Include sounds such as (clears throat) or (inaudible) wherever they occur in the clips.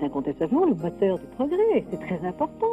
est incontestablement le moteur du progrès. C'est très important.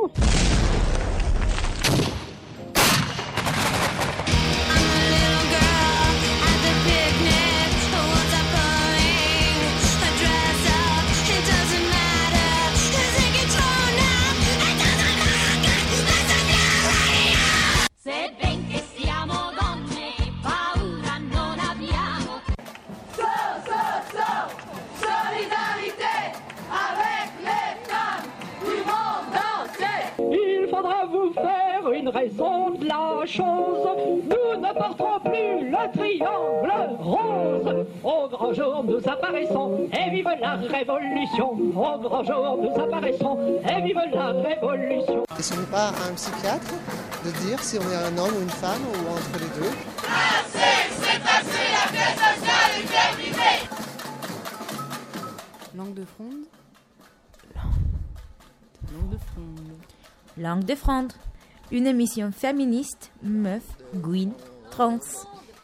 Révolution. Au grand jour, nous apparaissons, et vive la révolution. Et ce n'est pas un psychiatre de dire si on est un homme ou une femme ou entre les deux. Assez, c'est assez, la paix sociale est terminée. Langue de fronde. Langue de fronde. Langue de fronde une émission féministe, meuf, green, trans.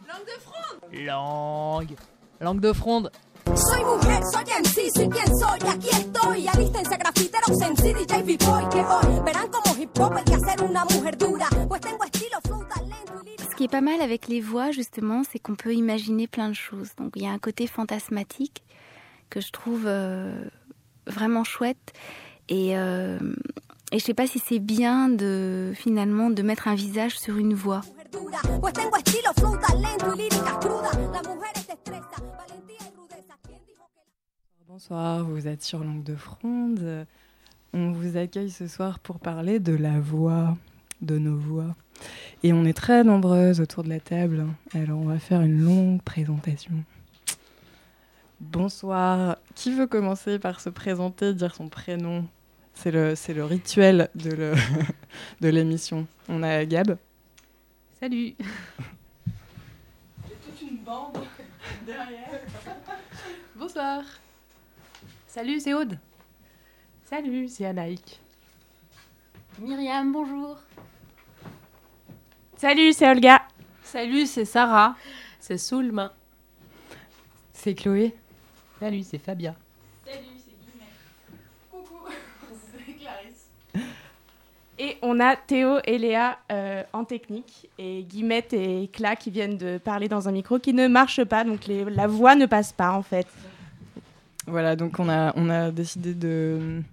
Langue de fronde Langue. Langue de fronde. Soy mujer, soy MC, soy quien soy, aquí estoy. Alístense grafiteros en DJ B-Boy, que hoy verán como hip hop hay que hacer una mujer dura. Pues tengo estilo, flow, talento y Ce qui est pas mal avec les voix, justement, c'est qu'on peut imaginer plein de choses. Donc il y a un côté fantasmatique que je trouve euh, vraiment chouette. Et, euh, et je sais pas si c'est bien de finalement de mettre un visage sur une voix. Bonsoir, vous êtes sur Langue de Fronde. On vous accueille ce soir pour parler de la voix, de nos voix. Et on est très nombreuses autour de la table. Alors on va faire une longue présentation. Bonsoir. Qui veut commencer par se présenter, dire son prénom? C'est le, c'est le rituel de, le (laughs) de l'émission. On a Gab. Salut. (laughs) J'ai toute une bande (laughs) derrière. Bonsoir. Salut, c'est Aude. Salut, c'est Anaïk. Myriam, bonjour. Salut, c'est Olga. Salut, c'est Sarah. C'est Soulma. C'est Chloé. Salut, c'est Fabia. (laughs) Et on a Théo et Léa euh, en technique et Guillemette et Cla qui viennent de parler dans un micro qui ne marche pas, donc les, la voix ne passe pas en fait. Voilà, donc on a, on a décidé de,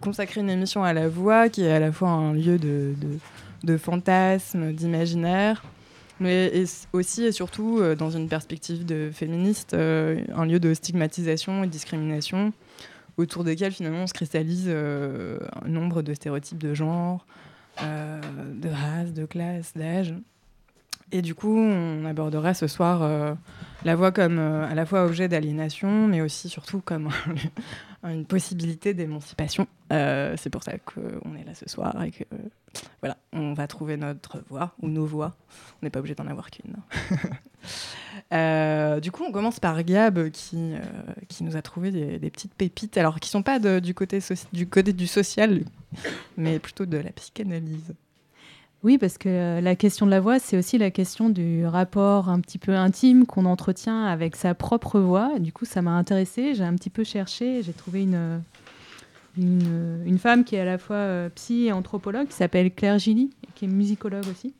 consacrer une émission à la voix qui est à la fois un lieu de, de, fantasme, d'imaginaire, mais aussi et surtout euh, dans une perspective de féministe, euh, un lieu de stigmatisation et discrimination autour desquels finalement on se cristallise euh, un nombre de stéréotypes de genre, de race, de classe, d'âge. Et du coup, on abordera ce soir euh, la voix comme à la fois objet d'aliénation, mais aussi surtout comme (laughs) une possibilité d'émancipation. c'est pour ça qu'on est là ce soir et que voilà, on va trouver notre voix ou nos voix. On n'est pas obligé d'en avoir qu'une. (laughs) Euh, du coup, on commence par Gab qui, euh, qui nous a trouvé des, petites pépites, alors qui sont pas du côté du social, mais plutôt de la psychanalyse. Oui, parce que euh, la question de la voix, c'est aussi la question du rapport un petit peu intime qu'on entretient avec sa propre voix. du coup, ça m'a intéressée. J'ai un petit peu cherché. J'ai trouvé une, une, une, femme qui est à la fois psy et anthropologue, qui s'appelle Claire Gilly, qui est musicologue aussi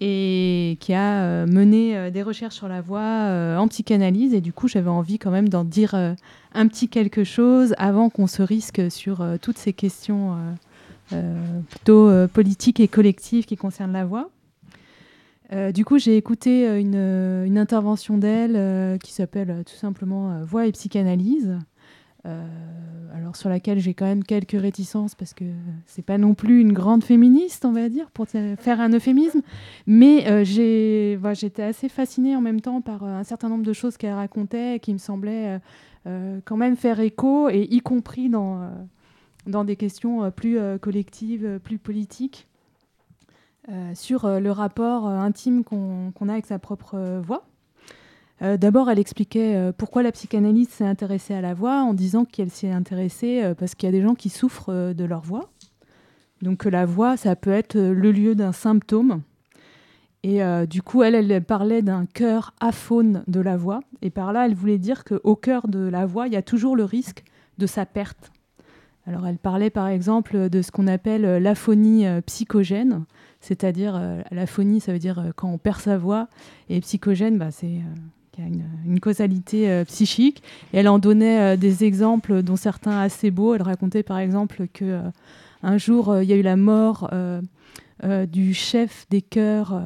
et qui a euh, mené euh, des recherches sur la voix euh, en psychanalyse. Et du coup, j'avais envie quand même d'en dire un petit quelque chose avant qu'on se risque sur toutes ces questions plutôt politiques et collectives qui concernent la voix. du coup, j'ai écouté une, intervention d'elle qui s'appelle tout simplement Voix et psychanalyse. Euh, alors sur laquelle j'ai quand même quelques réticences parce que c'est pas non plus une grande féministe, on va dire, pour faire un euphémisme. Mais euh, j'ai, j'étais assez fascinée en même temps par euh, un certain nombre de choses qu'elle racontait qui me semblaient quand même faire écho, et y compris dans, dans des questions plus collectives, plus politiques, sur le rapport intime qu'on a avec sa propre voix. Euh, d'abord, elle expliquait euh, pourquoi la psychanalyse s'est intéressée à la voix en disant qu'elle s'est intéressée euh, parce qu'il y a des gens qui souffrent de leur voix. Donc la voix, ça peut être le lieu d'un symptôme. Et du coup, elle, elle parlait d'un cœur aphone de la voix. Et par là, elle voulait dire qu'au cœur de la voix, il y a toujours le risque de sa perte. Alors elle parlait par exemple de ce qu'on appelle l'aphonie psychogène, c'est-à-dire l'aphonie ça veut dire quand on perd sa voix, et psychogène bah, c'est a une, causalité psychique. Elle en donnait des exemples dont certains assez beaux. Elle racontait par exemple que un jour il y a eu la mort euh, du chef des chœurs euh,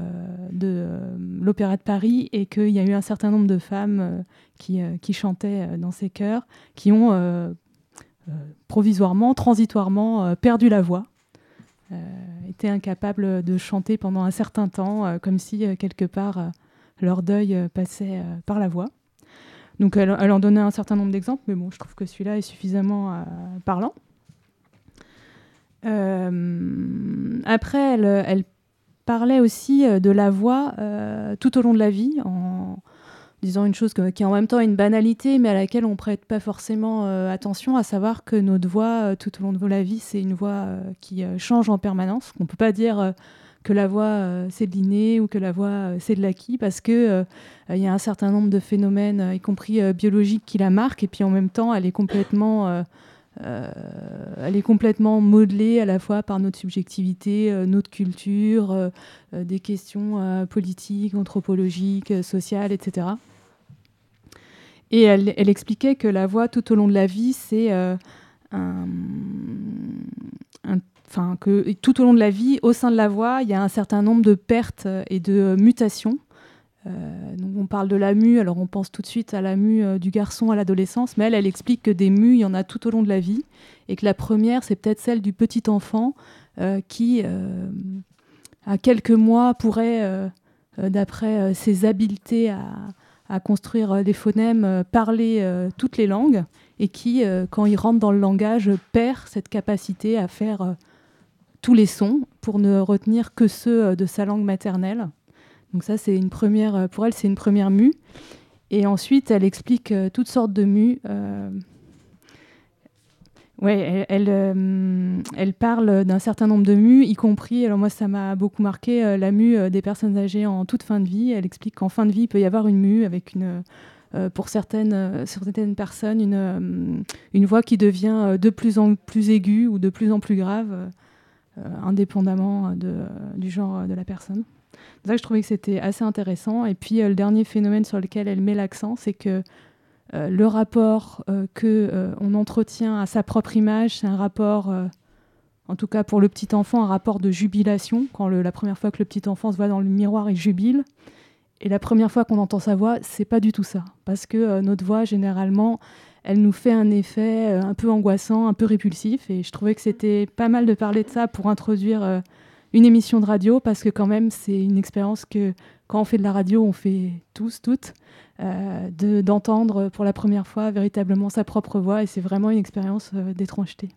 de euh, l'Opéra de Paris et qu'il y a eu un certain nombre de femmes qui, qui, chantaient dans ces chœurs qui ont provisoirement, transitoirement perdu la voix, étaient incapables de chanter pendant un certain temps, comme si quelque part leur deuil passait par la voix. Donc elle, en donnait un certain nombre d'exemples, mais bon, je trouve que celui-là est suffisamment parlant. Euh, après, elle, parlait aussi euh, de la voix euh, tout au long de la vie, en disant une chose qui est en même temps une banalité, mais à laquelle on prête pas forcément attention, à savoir que notre voix tout au long de la vie, c'est une voix qui change en permanence. On peut pas dire que la voix c'est de l'inné ou que la voix c'est de l'acquis, parce que il y a un certain nombre de phénomènes, y compris biologiques, qui la marquent, et puis en même temps, elle est complètement euh, elle est complètement modelée à la fois par notre subjectivité, euh, notre culture, euh, des questions politiques, anthropologiques, sociales, etc. Et elle, expliquait que la voix tout au long de la vie, c'est un, enfin que tout au long de la vie, au sein de la voix, il y a un certain nombre de pertes et de mutations. Euh, donc on parle de la mue, alors on pense tout de suite à la mue euh, du garçon à l'adolescence, mais elle, elle explique que des mues, il y en a tout au long de la vie, et que la première, c'est peut-être celle du petit enfant euh, qui, à quelques mois, pourrait, d'après ses habiletés à, à, construire des phonèmes, parler toutes les langues, et qui, quand il rentre dans le langage, perd cette capacité à faire tous les sons pour ne retenir que ceux de sa langue maternelle. Donc ça, c'est une première, euh, pour elle, c'est une première mue. Et ensuite, elle explique euh, toutes sortes de mues. Euh, ouais, elle, elle, parle d'un certain nombre de mues, y compris, alors moi ça m'a beaucoup marqué, la mue des personnes âgées en toute fin de vie. Elle explique qu'en fin de vie, il peut y avoir une mue avec une, pour certaines, certaines personnes, une, une voix qui devient de plus en plus aiguë ou de plus en plus grave, indépendamment de, du genre de la personne. C'est ça que je trouvais que c'était assez intéressant. Et puis euh, le dernier phénomène sur lequel elle met l'accent, c'est que euh, le rapport qu'on euh, que on entretient à sa propre image, c'est un rapport, en tout cas pour le petit enfant, un rapport de jubilation. Quand la première fois que le petit enfant se voit dans le miroir, il jubile. Et la première fois qu'on entend sa voix, c'est pas du tout ça, parce que notre voix généralement, elle nous fait un effet un peu angoissant, un peu répulsif. Et je trouvais que c'était pas mal de parler de ça pour introduire une émission de radio parce que quand même c'est une expérience que quand on fait de la radio, on fait tous, toutes, euh, d'entendre pour la première fois véritablement sa propre voix et c'est vraiment une expérience euh, d'étrangeté.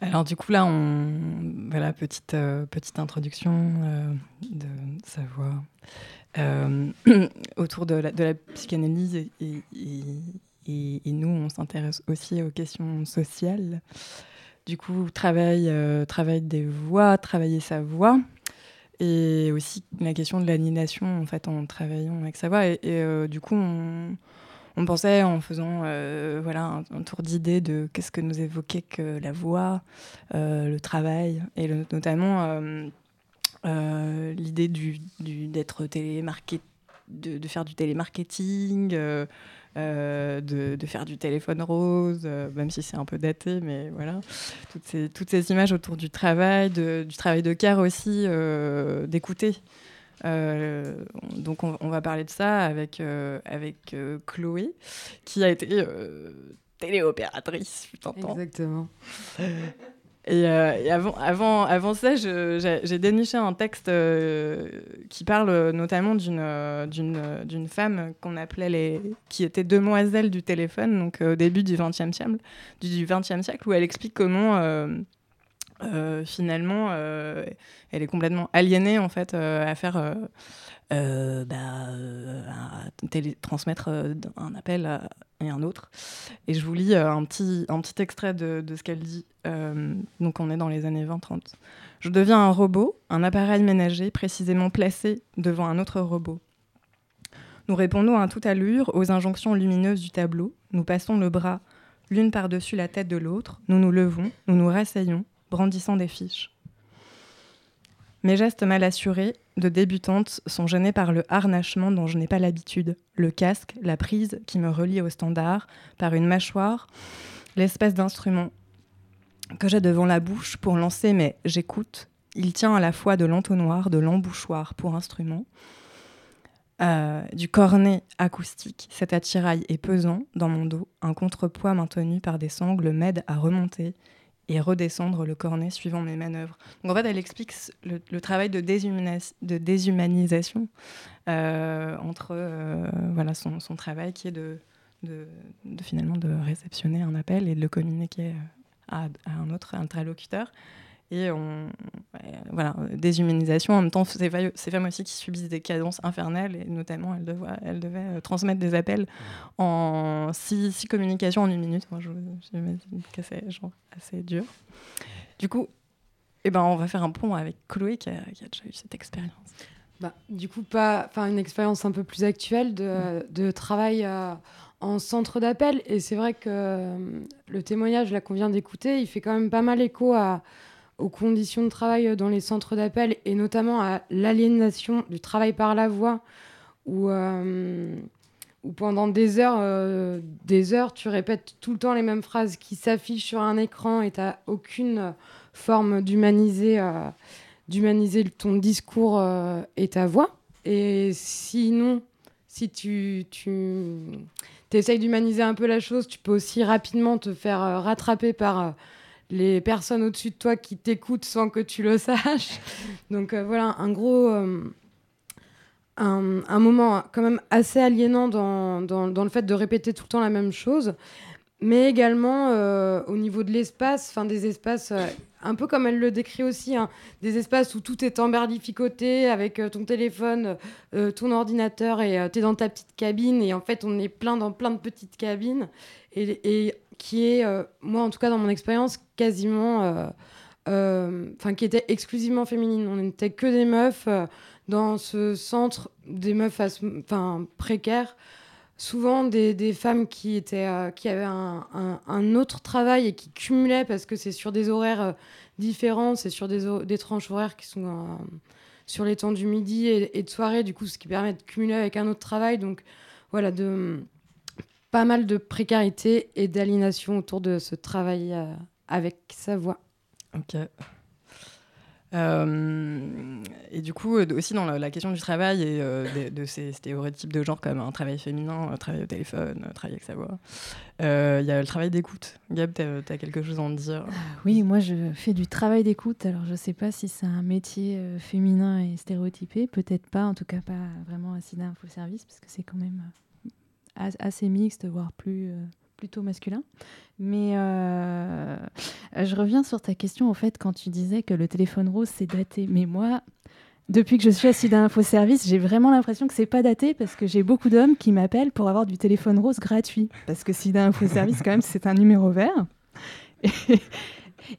Alors du coup là, on voilà petite euh, petite introduction de sa voix (clears throat) autour de la, psychanalyse et, nous on s'intéresse aussi aux questions sociales. Du coup, travail des voix, travailler sa voix. Et aussi la question de l'aliénation, en fait, en travaillant avec sa voix. Et, euh, du coup, on, pensait en faisant euh, voilà, un, tour d'idée de qu'est-ce que nous évoquait que la voix, le travail, et notamment l'idée du, d'être télémarqué, de, de, faire du télémarketing, euh, de, faire du téléphone rose, euh, même si c'est un peu daté, mais voilà. Toutes ces, toutes ces images autour du travail, du travail de cœur aussi, euh, d'écouter. donc on, va parler de ça avec, avec Chloé, qui a été téléopératrice, tu Exactement. (laughs) Euh, et, avant, ça, j'ai déniché un texte euh, qui parle notamment d'une femme qu'on appelait qui était demoiselle du téléphone, donc au début du XXe siècle, du, 20e siècle, où elle explique comment euh, finalement elle est complètement aliénée en fait à faire euh, bah, euh, transmettre euh, un appel et un autre. Et je vous lis un, petit, un petit extrait de, de ce qu'elle dit. donc on est dans les années 20-30. Je deviens un robot, un appareil ménager précisément placé devant un autre robot. Nous répondons à toute allure aux injonctions lumineuses du tableau. Nous passons le bras l'une par-dessus la tête de l'autre, nous nous levons, nous nous rasseyons, brandissant des fiches. Mes gestes mal assurés, de débutante, sont gênés par le harnachement dont je n'ai pas l'habitude, le casque, la prise qui me relie au standard, par une mâchoire, l'espèce d'instrument que j'ai devant la bouche pour lancer mais j'écoute. Il tient à la fois de l'entonnoir, de l'embouchoir pour instrument, euh, du cornet acoustique. Cet attirail est pesant dans mon dos. Un contrepoids maintenu par des sangles m'aide à remonter et redescendre le cornet suivant mes manœuvres. Donc en fait, elle explique le, travail de, déshumanisation euh, entre euh, voilà, son, travail qui est de, finalement de réceptionner un appel et de le communiquer à, un autre interlocuteur. Et on, voilà, déshumanisation. En même temps, ces, ces, femmes aussi qui subissent des cadences infernales, et notamment, elles devaient, elles devaient euh, transmettre des appels en six, six communications en une minute. Moi, je j'imagine que c'est assez dur. Du coup, eh ben, on va faire un pont avec Chloé qui a, qui a déjà eu cette expérience. Bah, du coup, pas, une expérience un peu plus actuelle de, de travail euh, en centre d'appel. Et c'est vrai que euh, le témoignage là qu'on vient d'écouter, il fait quand même pas mal écho à, aux conditions de travail dans les centres d'appel et notamment à l'aliénation du travail par la voix où, euh, où pendant des heures, euh, des heures, tu répètes tout le temps les mêmes phrases qui s'affichent sur un écran et tu n'as aucune forme d'humaniser, d'humaniser ton discours et ta voix. Et sinon, si tu, tu essayes d'humaniser un peu la chose, tu peux aussi rapidement te faire euh, rattraper par euh, les personnes au-dessus de toi qui t'écoutent sans que tu le (laughs) saches. Donc euh, voilà, un gros... Un, un, moment quand même assez aliénant dans, dans, le fait de répéter tout le temps la même chose mais également euh, au niveau de l'espace, enfin des espaces, euh, un peu comme elle le décrit aussi, hein, des espaces où tout est emberlificoté avec euh, ton téléphone, ton ordinateur et tu es dans ta petite cabine et en fait on est plein dans plein de petites cabines et qui est, moi en tout cas dans mon expérience, quasiment, enfin qui était exclusivement féminine. On n'était que des meufs dans ce centre, des meufs enfin précaires souvent des, femmes qui, étaient, euh, qui avaient un, autre travail et qui cumulaient parce que c'est sur des horaires euh, différents, c'est sur des, des, tranches horaires qui sont euh, sur les temps du midi et, de soirée, du coup, ce qui permet de cumuler avec un autre travail. Donc voilà, de, pas mal de précarité et d'aliénation autour de ce travail avec sa voix. Ok. Euh, et du coup, euh, aussi dans la, question du travail et euh, de, ces stéréotypes de genre comme un travail féminin, un travail au téléphone, un travail avec sa voix, il y a le travail d'écoute. Gab, tu as, quelque chose à en dire? Oui, moi je fais du travail d'écoute. Alors je sais pas si c'est un métier féminin et stéréotypé, peut-être pas, en tout cas pas vraiment un sida info service, parce que c'est quand même assez mixte, voire plus plutôt masculin. Mais euh, je reviens sur ta question, en fait, quand tu disais que le téléphone rose, c'est daté. Mais moi, depuis que je suis assise à Service, j'ai vraiment l'impression que c'est pas daté parce que j'ai beaucoup d'hommes qui m'appellent pour avoir du téléphone rose gratuit. Parce que SIDA Service, quand même, c'est un numéro vert.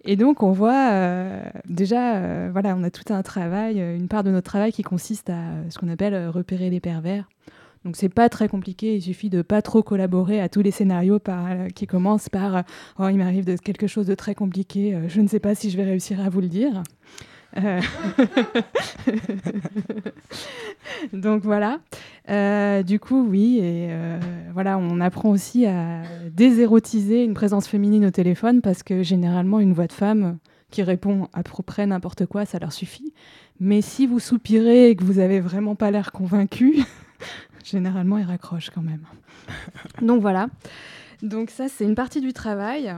Et, donc, on voit euh, déjà, euh, voilà, on a tout un travail, une part de notre travail qui consiste à ce qu'on appelle repérer les pervers. Donc c'est pas très compliqué, il suffit de pas trop collaborer à tous les scénarios euh, qui commencent par euh, oh il m'arrive de quelque chose de très compliqué, euh, je ne sais pas si je vais réussir à vous le dire. (laughs) Donc voilà. du coup, oui, voilà, on apprend aussi à désérotiser une présence féminine au téléphone parce que généralement, une voix de femme qui répond à peu près n'importe quoi, ça leur suffit. Mais si vous soupirez et que vous n'avez vraiment pas l'air convaincu, généralement, ils raccrochent quand même. Donc voilà. Donc ça, c'est une partie du travail.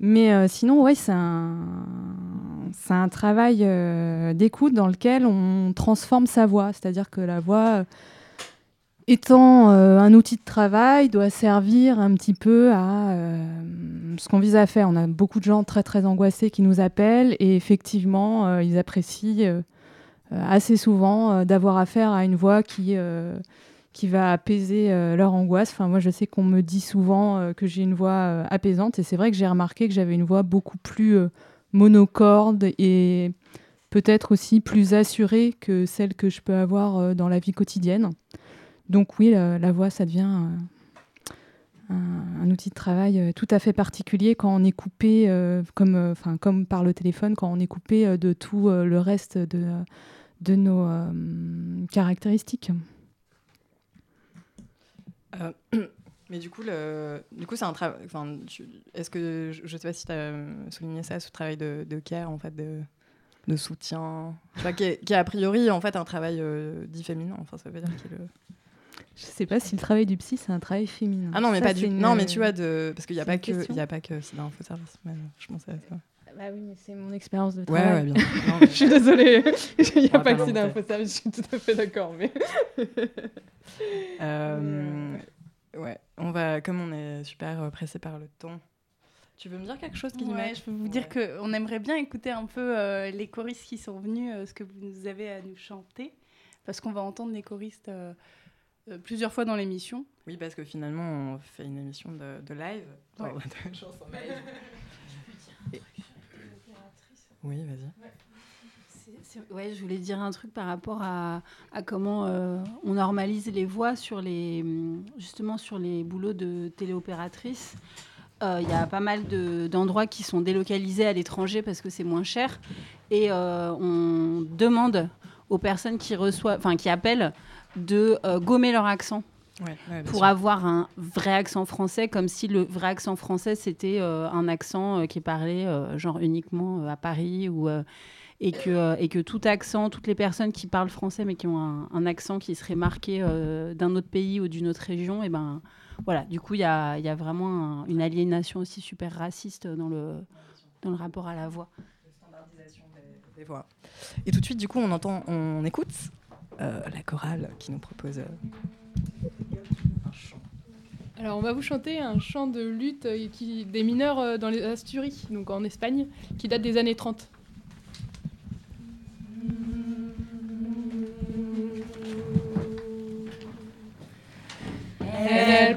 Mais euh, sinon, un, c'est un travail euh, d'écoute dans lequel on transforme sa voix. C'est-à-dire que la voix, étant euh, un outil de travail, doit servir un petit peu à ce qu'on vise à faire. On a beaucoup de gens très très angoissés qui nous appellent et effectivement, ils apprécient assez souvent d'avoir affaire à une voix qui qui va apaiser euh, leur angoisse. Enfin, moi, je sais qu'on me dit souvent euh, que j'ai une voix euh, apaisante, et c'est vrai que j'ai remarqué que j'avais une voix beaucoup plus monocorde et peut-être aussi plus assurée que celle que je peux avoir dans la vie quotidienne. Donc oui, la, voix, ça devient un, outil de travail tout à fait particulier quand on est coupé, comme, enfin, comme par le téléphone, quand on est coupé de tout le reste de, nos caractéristiques. Euh, (clears throat) mais du coup, le, du coup, c'est un travail. Est-ce que je, je sais pas si tu as souligné ça, ce travail de, de care, en fait, de, de soutien, qui, est, qui est a priori en fait un travail euh, dit féminin. Enfin, ça veut dire qu'il le- Je sais pas si le travail du psy, c'est un travail féminin. Ah non, mais Ça, pas du. une- Non, mais tu vois, de parce qu'il y a pas que il y a pas que c'est un faux service. mais, je pensais à ça. Bah oui, mais c'est mon expérience de Ouais, travail. ouais, bien (laughs) sûr. Non, mais- je suis désolée. (laughs) (laughs) Il n'y a pas que faux service, je suis tout à fait d'accord. Mais... Euh, ouais, on va comme on est super euh, pressé par le temps. Tu veux me dire quelque chose, Ouais, Guillemette je peux vous dire qu'on aimerait bien écouter un peu euh, les choristes qui sont venus, euh, ce que vous nous avez à nous chanter, parce qu'on va entendre les choristes euh, euh, plusieurs fois dans l'émission. Oui, parce que finalement, on fait une émission de, de live. Ouais. Enfin, de live. Oui, vas-y. Je voulais dire un truc par rapport à, comment euh, on normalise les voix sur les, justement sur les boulots de téléopératrice. Euh, Il y a pas mal de- d'endroits qui sont délocalisés à l'étranger parce que c'est moins cher. Et euh, on demande aux personnes qui, reçoivent, enfin, qui appellent de gommer leur accent Ouais, ouais, bien pour sûr. avoir un vrai accent français, comme si le vrai accent français c'était euh, un accent euh, qui est parlé euh, genre uniquement euh, à Paris ou et que et que tout accent, toutes les personnes qui parlent français mais qui ont un, un accent qui serait marqué euh, d'un autre pays ou d'une autre région, et ben voilà. Du coup, il y a, il y a vraiment un- une aliénation aussi super raciste dans le dans le rapport à la voix. Des voix. Et tout de suite, du coup, on entend, on écoute euh, la chorale qui nous propose. Alors, on va vous chanter un chant de lutte euh, des mineurs euh, dans les Asturies, donc en Espagne, qui date des années 30. En el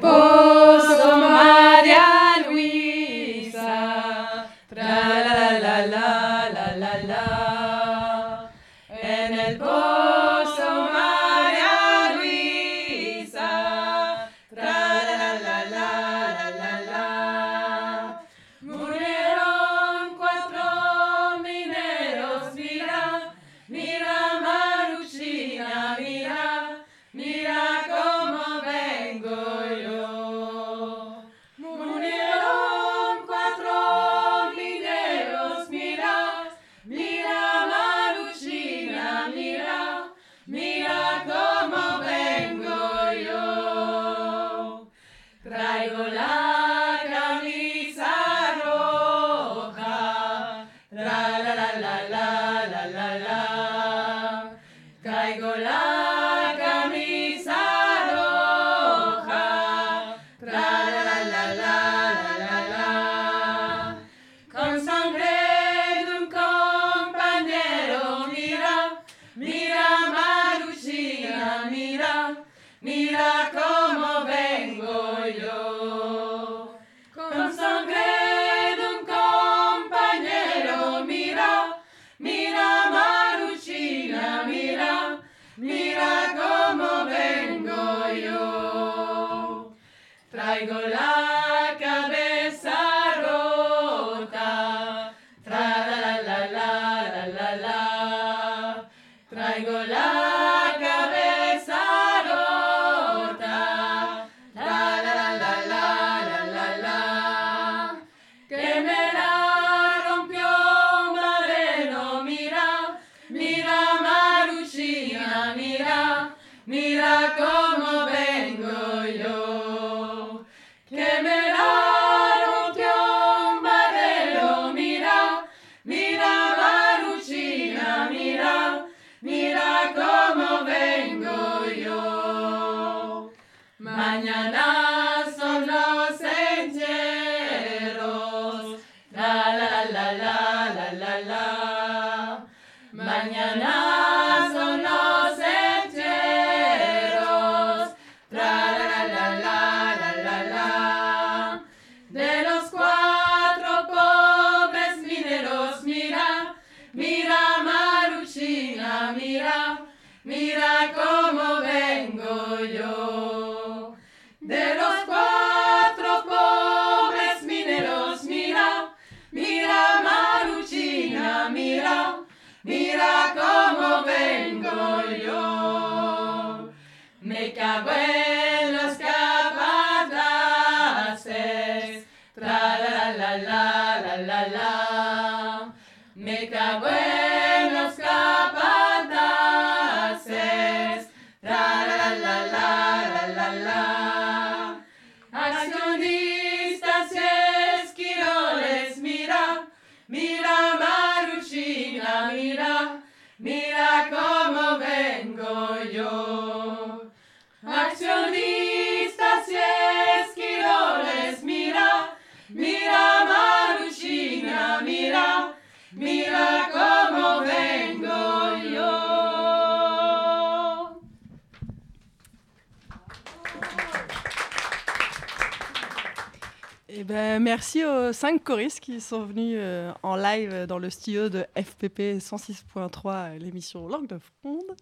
Ben, merci aux cinq choristes qui sont venus euh, en live dans le studio de FPP 106.3, euh, l'émission Langue de Fronde.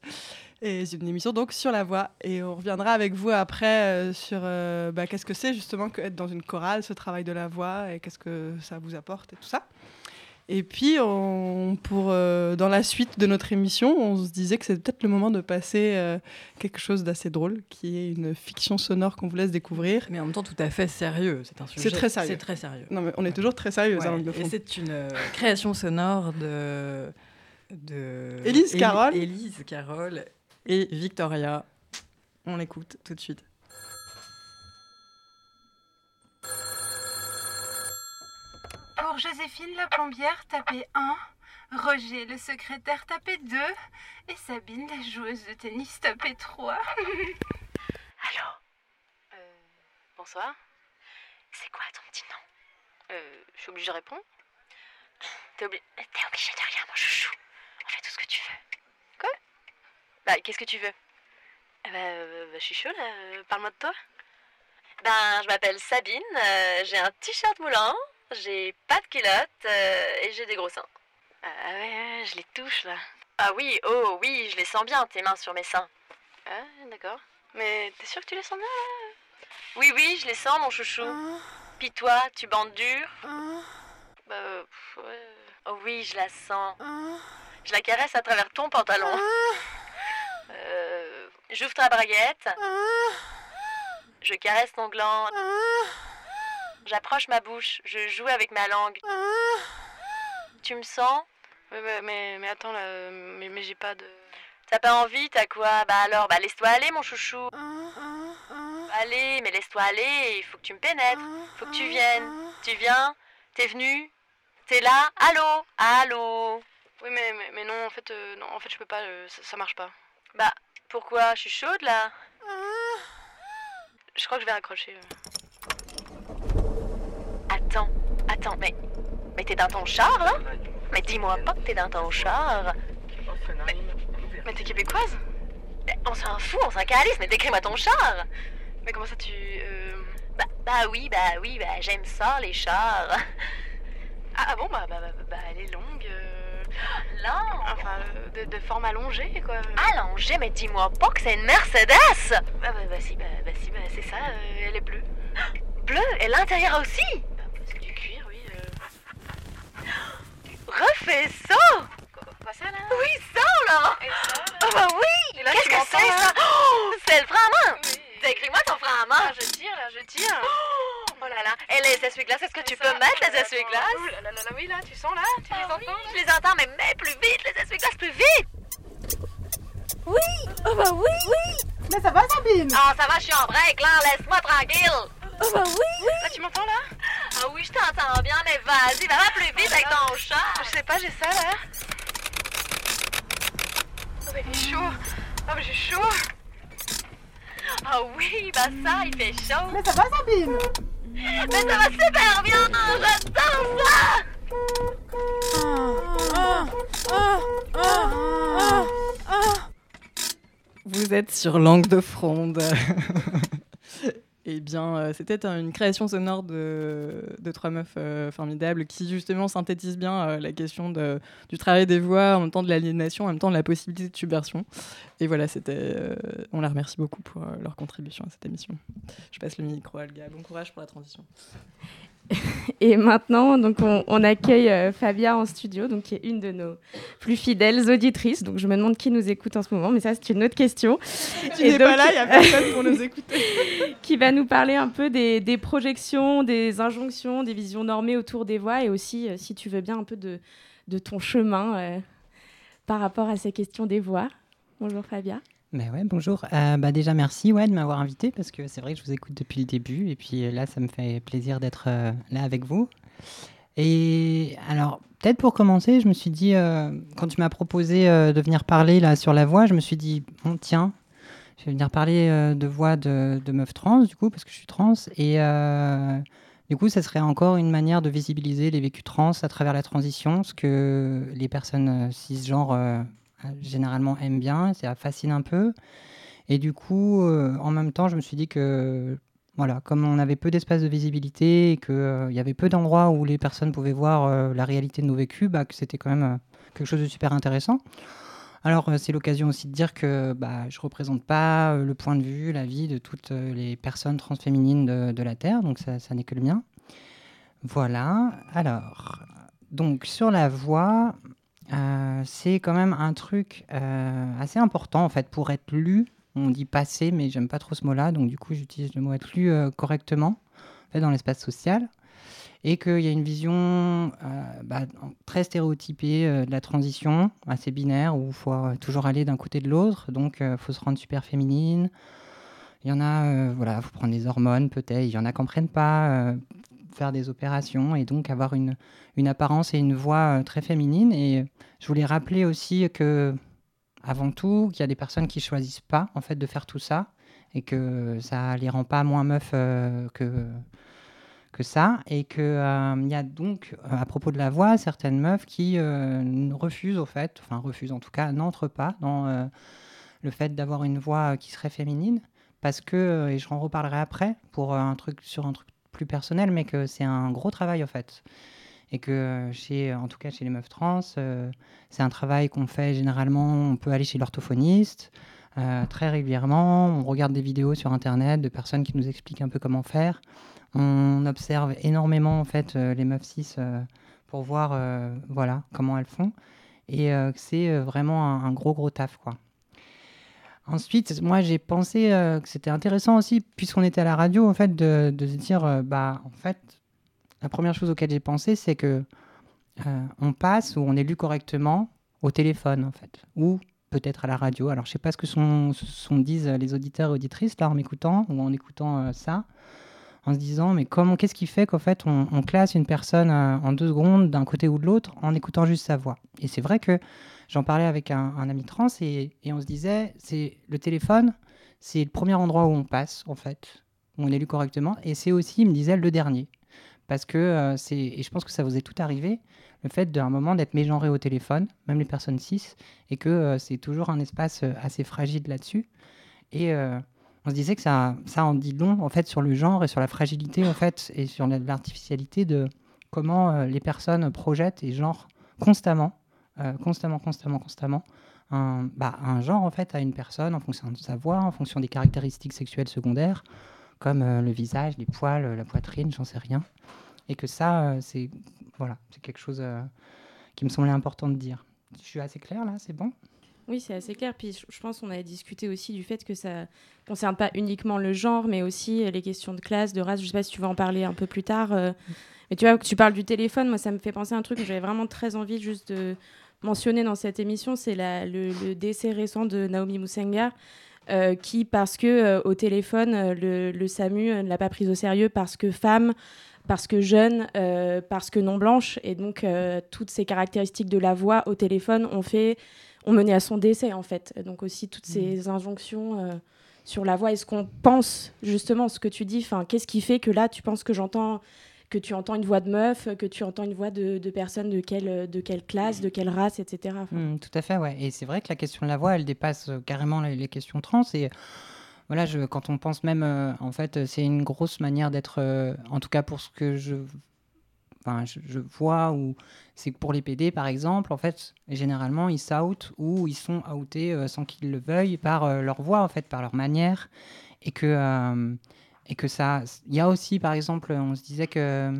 Et c'est une émission donc sur la voix. Et on reviendra avec vous après euh, sur euh, bah, qu'est-ce que c'est justement que être dans une chorale, ce travail de la voix, et qu'est-ce que ça vous apporte et tout ça. Et puis, on, pour, euh, dans la suite de notre émission, on se disait que c'est peut-être le moment de passer euh, quelque chose d'assez drôle, qui est une fiction sonore qu'on vous laisse découvrir. Mais en même temps, tout à fait sérieux. C'est un sujet. C'est très sérieux. C'est très sérieux. Non, mais on est toujours très sérieux Ouais, à de Et c'est une euh, création sonore de. de Élise Éli- Carole. Élise Carole et Victoria. On l'écoute tout de suite. Joséphine la plombière, tapez 1. Roger le secrétaire, tapez 2. Et Sabine la joueuse de tennis, tapez 3. (laughs) Allô euh, Bonsoir. C'est quoi ton petit nom euh, Je suis obligée de répondre T'es obli- t'es obligée de rien, mon chouchou. On fait tout ce que tu veux. Quoi? Bah, qu'est-ce que tu veux? Eh bah, euh, bah, je suis chaud là. euh, Parle-moi de toi. Ben, je m'appelle Sabine. j'ai un t-shirt moulant. J'ai pas de culotte. euh, et j'ai des gros seins. Ah ouais, ouais, je les touche là. Ah oui, oh oui, je les sens bien, tes mains sur mes seins. Ah, d'accord. Mais t'es sûr que tu les sens bien là? Oui, oui, je les sens, mon chouchou. Puis toi, tu bandes dur? Bah, euh, pff, ouais. Oh oui, je la sens. Je la caresse à travers ton pantalon. Euh, J'ouvre ta braguette. Je caresse ton gland. J'approche ma bouche. Je joue avec ma langue. Tu me sens? Ouais, mais, mais attends là, mais, mais j'ai pas de. T'as pas envie, t'as quoi? Bah alors, bah laisse-toi aller, mon chouchou. Allez, mais laisse-toi aller, il faut que tu me pénètres. Faut que tu viennes. Tu viens T'es venu T'es là Allô Allô Oui, mais, mais, mais non, en fait, euh, non, en fait, je peux pas, euh, ça, ça marche pas. Bah, pourquoi? Je suis chaude là Je crois que je vais raccrocher. euh. Attends, attends, mais. Mais t'es dans ton char là? Mais dis-moi pas que t'es dans ton char. Mais, mais t'es québécoise? Mais On s'en fout, on s'en calisse, mais décris-moi ton char Mais comment ça, tu. euh, Bah, bah oui, bah oui, bah j'aime ça, les chars. Ah, ah bon, bah, bah, bah, bah, elle est longue. euh, Longue Enfin, euh, de, de forme allongée, quoi. Allongée, mais dis-moi pas que c'est une Mercedes Bah, bah, bah, si, bah, bah, si, bah, c'est ça, euh, elle est bleue. Bleu Et l'intérieur aussi C'est du cuir, oui. euh. Refais ça Quoi, ça, là? Oui, ça là. Et ça, là? Ah bah oui. Qu'est-ce que c'est ça? Oh, C'est le frein à main Décris-moi ton frein à main Ah, je tire, là, je tire. Oh là là. Et les essuie-glaces, est-ce que tu peux mettre les essuie-glaces? Ouh là là là là, oui, là, tu sens, là Tu les Ah oui, entends Je les entends, mais mets plus vite les essuie-glaces, plus vite. Oui. Oh bah oui. Oui. Mais ça va Sabine? Ah ça va, je suis en break là, laisse-moi tranquille. Oh bah oui. Ah, tu m'entends, là? Oui, je t'entends bien, mais vas-y, va plus vite avec ton chat. Je sais pas, j'ai ça, là. Oh, mais il est chaud. Oh, mais j'ai chaud. Ah oui, bah ça, il fait chaud. Mais ça va, Sabine? Mais ça va super bien, j'adore ça Vous êtes sur Langue de Fronde. (laughs) Eh bien, euh, c'était un- une création sonore de, trois meufs euh, formidables qui justement synthétise bien euh, la question du travail des voix, en même temps de l'aliénation, en même temps de la possibilité de subversion. Et voilà, c'était. on la remercie beaucoup pour leur contribution à cette émission. Je passe le micro à Elga. Bon courage pour la transition. (laughs) Et maintenant, donc, on, on accueille euh, Fabia en studio, donc, qui est une de nos plus fidèles auditrices. Donc, je me demande qui nous écoute en ce moment, mais ça, c'est une autre question. Tu n'es pas là, il n'y a (laughs) personne pour nous écouter. (laughs) qui va nous parler un peu des, des, projections, des injonctions, des visions normées autour des voix et aussi, euh, si tu veux bien, un peu de, de ton chemin euh, par rapport à ces questions des voix. Bonjour Fabia. Ben ouais, bonjour. Euh, bah déjà, merci ouais, de m'avoir invité parce que c'est vrai que je vous écoute depuis le début et puis là, ça me fait plaisir d'être euh, là avec vous. Et alors, peut-être pour commencer, je me suis dit, euh, quand tu m'as proposé euh, de venir parler là sur la voix, je me suis dit, bon, tiens, je vais venir parler euh, de voix de, de meuf trans, du coup, parce que je suis trans. Et euh, du coup, ça serait encore une manière de visibiliser les vécus trans à travers la transition, ce que les personnes euh, cisgenres euh, généralement aiment bien, ça fascine un peu. Et du coup, euh, en même temps, je me suis dit que, voilà, comme on avait peu d'espace de visibilité et qu'il y avait peu d'endroits où les personnes pouvaient voir euh, la réalité de nos vécus, bah, que c'était quand même euh, quelque chose de super intéressant. Alors, euh, c'est l'occasion aussi de dire que bah, je ne représente pas euh, le point de vue, la vie de toutes euh, les personnes transféminines de, de la Terre, donc ça, ça n'est que le mien. Voilà. Alors, donc sur la voix, euh, c'est quand même un truc euh, assez important en fait pour être lu. On dit passer, mais j'aime pas trop ce mot-là, donc du coup j'utilise le mot être lu euh, correctement dans l'espace social. Et qu'il y a une vision bah, très stéréotypée de la transition, assez binaire, où il faut toujours aller d'un côté de l'autre, donc il faut se rendre super féminine. Il y en a, voilà, faut prendre des hormones peut-être, il y en a qui n'en prennent pas, faire des opérations et donc avoir une, une apparence et une voix euh, très féminine. Et je voulais rappeler aussi que, avant tout, qu'il y a des personnes qui choisissent pas en fait de faire tout ça et que ça les rend pas moins meufs euh, que que ça et que euh, il y a donc euh, à propos de la voix certaines meufs qui euh, refusent au fait, enfin refusent en tout cas, n'entrent pas dans euh, le fait d'avoir une voix euh, qui serait féminine parce que euh, et je en reparlerai après pour euh, un truc sur un truc plus personnel mais que c'est un gros travail en fait. Et que chez en tout cas chez les meufs trans euh, c'est un travail qu'on fait généralement on peut aller chez l'orthophoniste euh, très régulièrement. On regarde des vidéos sur internet de personnes qui nous expliquent un peu comment faire. On observe énormément en fait euh, les meufs cis pour voir voilà comment elles font. Et c'est vraiment un, un gros gros taf quoi Ensuite, moi, j'ai pensé euh, que c'était intéressant aussi, puisqu'on était à la radio, en fait, de, se dire, euh, bah, en fait, la première chose auquel j'ai pensé, c'est que euh, on passe ou on est lu correctement au téléphone, en fait, ou peut-être à la radio. Alors, je sais pas ce que sont, disent les auditeurs et auditrices là en m'écoutant ou en écoutant ça, en se disant, mais comment, qu'est-ce qui fait qu'en fait, on, classe une personne en deux secondes d'un côté ou de l'autre en écoutant juste sa voix? Et c'est vrai que j'en parlais avec un, ami trans et, on se disait, c'est le téléphone, c'est le premier endroit où on passe, en fait, où on est lu correctement, et c'est aussi, il me disait, le dernier. Parce que euh, c'est, et je pense que ça vous est tout arrivé, le fait d'un moment d'être mégenré au téléphone, même les personnes cis, et que euh, c'est toujours un espace euh, assez fragile là-dessus. Et on se disait que ça, ça en dit long, en fait, sur le genre et sur la fragilité, en fait, et sur la- l'artificialité de comment les personnes projettent et genre constamment, euh, constamment, constamment, constamment, un, bah, un genre, en fait, à une personne en fonction de sa voix, en fonction des caractéristiques sexuelles secondaires, comme euh, le visage, les poils, la poitrine, j'en sais rien. Et que ça, euh, c'est voilà, c'est quelque chose qui me semblait important de dire. Je suis assez clair là, c'est bon? Oui, c'est assez clair. Puis je- pense qu'on avait discuté aussi du fait que ça concerne pas uniquement le genre, mais aussi les questions de classe, de race. Je sais pas si tu veux en parler un peu plus tard. euh, Mais tu vois, tu parles du téléphone, moi, ça me fait penser à un truc que j'avais vraiment très envie juste de mentionner dans cette émission. C'est le, le décès récent de Naomi Musenga. euh, qui, parce que euh, au téléphone, euh, le, le SAMU ne l'a pas prise au sérieux parce que femme, parce que jeune, euh, parce que non blanche, et donc toutes ces caractéristiques de la voix au téléphone ont fait, ont mené à son décès en fait. Donc aussi toutes ces injonctions euh, sur la voix. Est-ce qu'on pense justement ce que tu dis? Enfin, qu'est-ce qui fait que là tu penses que j'entends que tu entends une voix de meuf, que tu entends une voix de, de personne de quelle, de quelle classe, de quelle race, etc. Mm, tout à fait, ouais. Et c'est vrai que la question de la voix, elle dépasse euh, carrément les, questions trans. Et voilà, quand on pense même, euh, en fait, euh, c'est une grosse manière d'être, en tout cas pour ce que je, enfin, je, vois, ou c'est que pour les PD, par exemple, en fait, généralement, ils s'outent ou ils sont outés sans qu'ils le veuillent par leur voix, en fait, par leur manière. Et que, et que ça. Il y a aussi, par exemple, on se disait que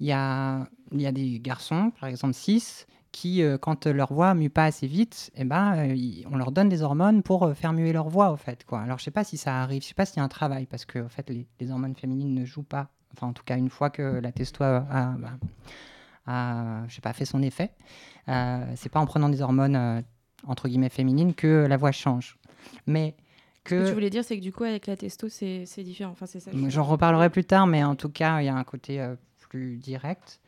il y a, y a des garçons, par exemple 6, qui, euh, quand leur voix mue pas assez vite, eh ben, euh, on leur donne des hormones pour euh, faire muer leur voix, au fait. Alors, je sais pas si ça arrive, je sais pas s'il y a un travail, parce que en fait, les, hormones féminines ne jouent pas, enfin, en tout cas, une fois que la testo a, a- bah, je sais pas, fait son effet, c'est pas en prenant des hormones, entre guillemets, féminines que la voix change. Mais Ce que que... tu voulais dire, c'est que du coup, avec la testo, c'est c'est différent. Enfin, c'est ça. je- J'en reparlerai plus tard, mais en tout cas, il y a un côté euh, plus direct.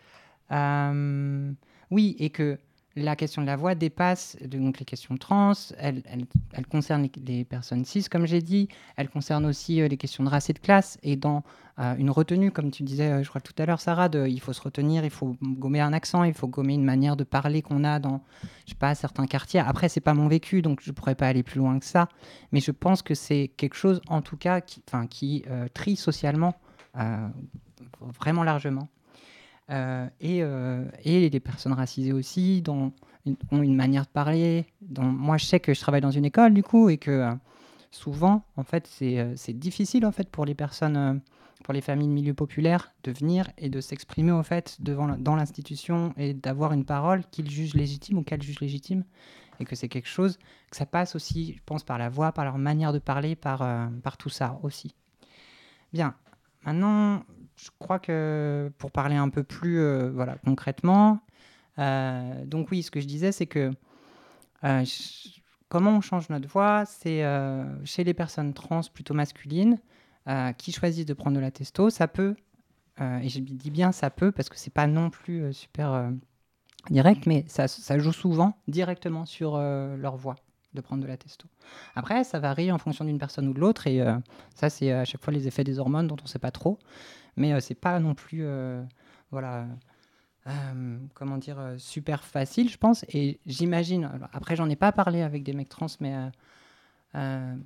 Euh, oui, et que la question de la voix dépasse donc les questions trans, elle, concerne les, personnes cis, comme j'ai dit, elle concerne aussi euh, les questions de race et de classe, et dans euh, une retenue, comme tu disais, euh, je crois tout à l'heure, Sarah, il faut se retenir, il faut gommer un accent, il faut gommer une manière de parler qu'on a dans, je sais pas, certains quartiers. Après, c'est pas mon vécu, donc je pourrais pas aller plus loin que ça, mais je pense que c'est quelque chose, en tout cas, qui, qui trie socialement vraiment largement. Euh, et, euh, et les personnes racisées aussi une- ont une manière de parler. Moi, je sais que je travaille dans une école, du coup, et que euh, souvent, en fait, c'est difficile, en fait, pour les personnes, pour les familles de milieu populaire, de venir et de s'exprimer, en fait, devant, dans l'institution et d'avoir une parole qu'ils jugent légitime ou qu'elles jugent légitime. Et que c'est quelque chose, que ça passe aussi, je pense, par la voix, par leur manière de parler, par, par tout ça aussi. Bien, maintenant, je crois que pour parler un peu plus euh, voilà, concrètement, euh, donc oui, ce que je disais, c'est que euh, comment on change notre voix, c'est chez les personnes trans plutôt masculines qui choisissent de prendre de la testo, ça peut, et je dis bien ça peut parce que c'est pas non plus super direct, mais ça, joue souvent directement sur leur voix de prendre de la testo. Après, ça varie en fonction d'une personne ou de l'autre, et ça, c'est à chaque fois les effets des hormones dont on ne sait pas trop. Mais euh, c'est pas non plus, euh, voilà, euh, super facile, je pense. Et j'imagine, après, j'en ai pas parlé avec des mecs trans, mais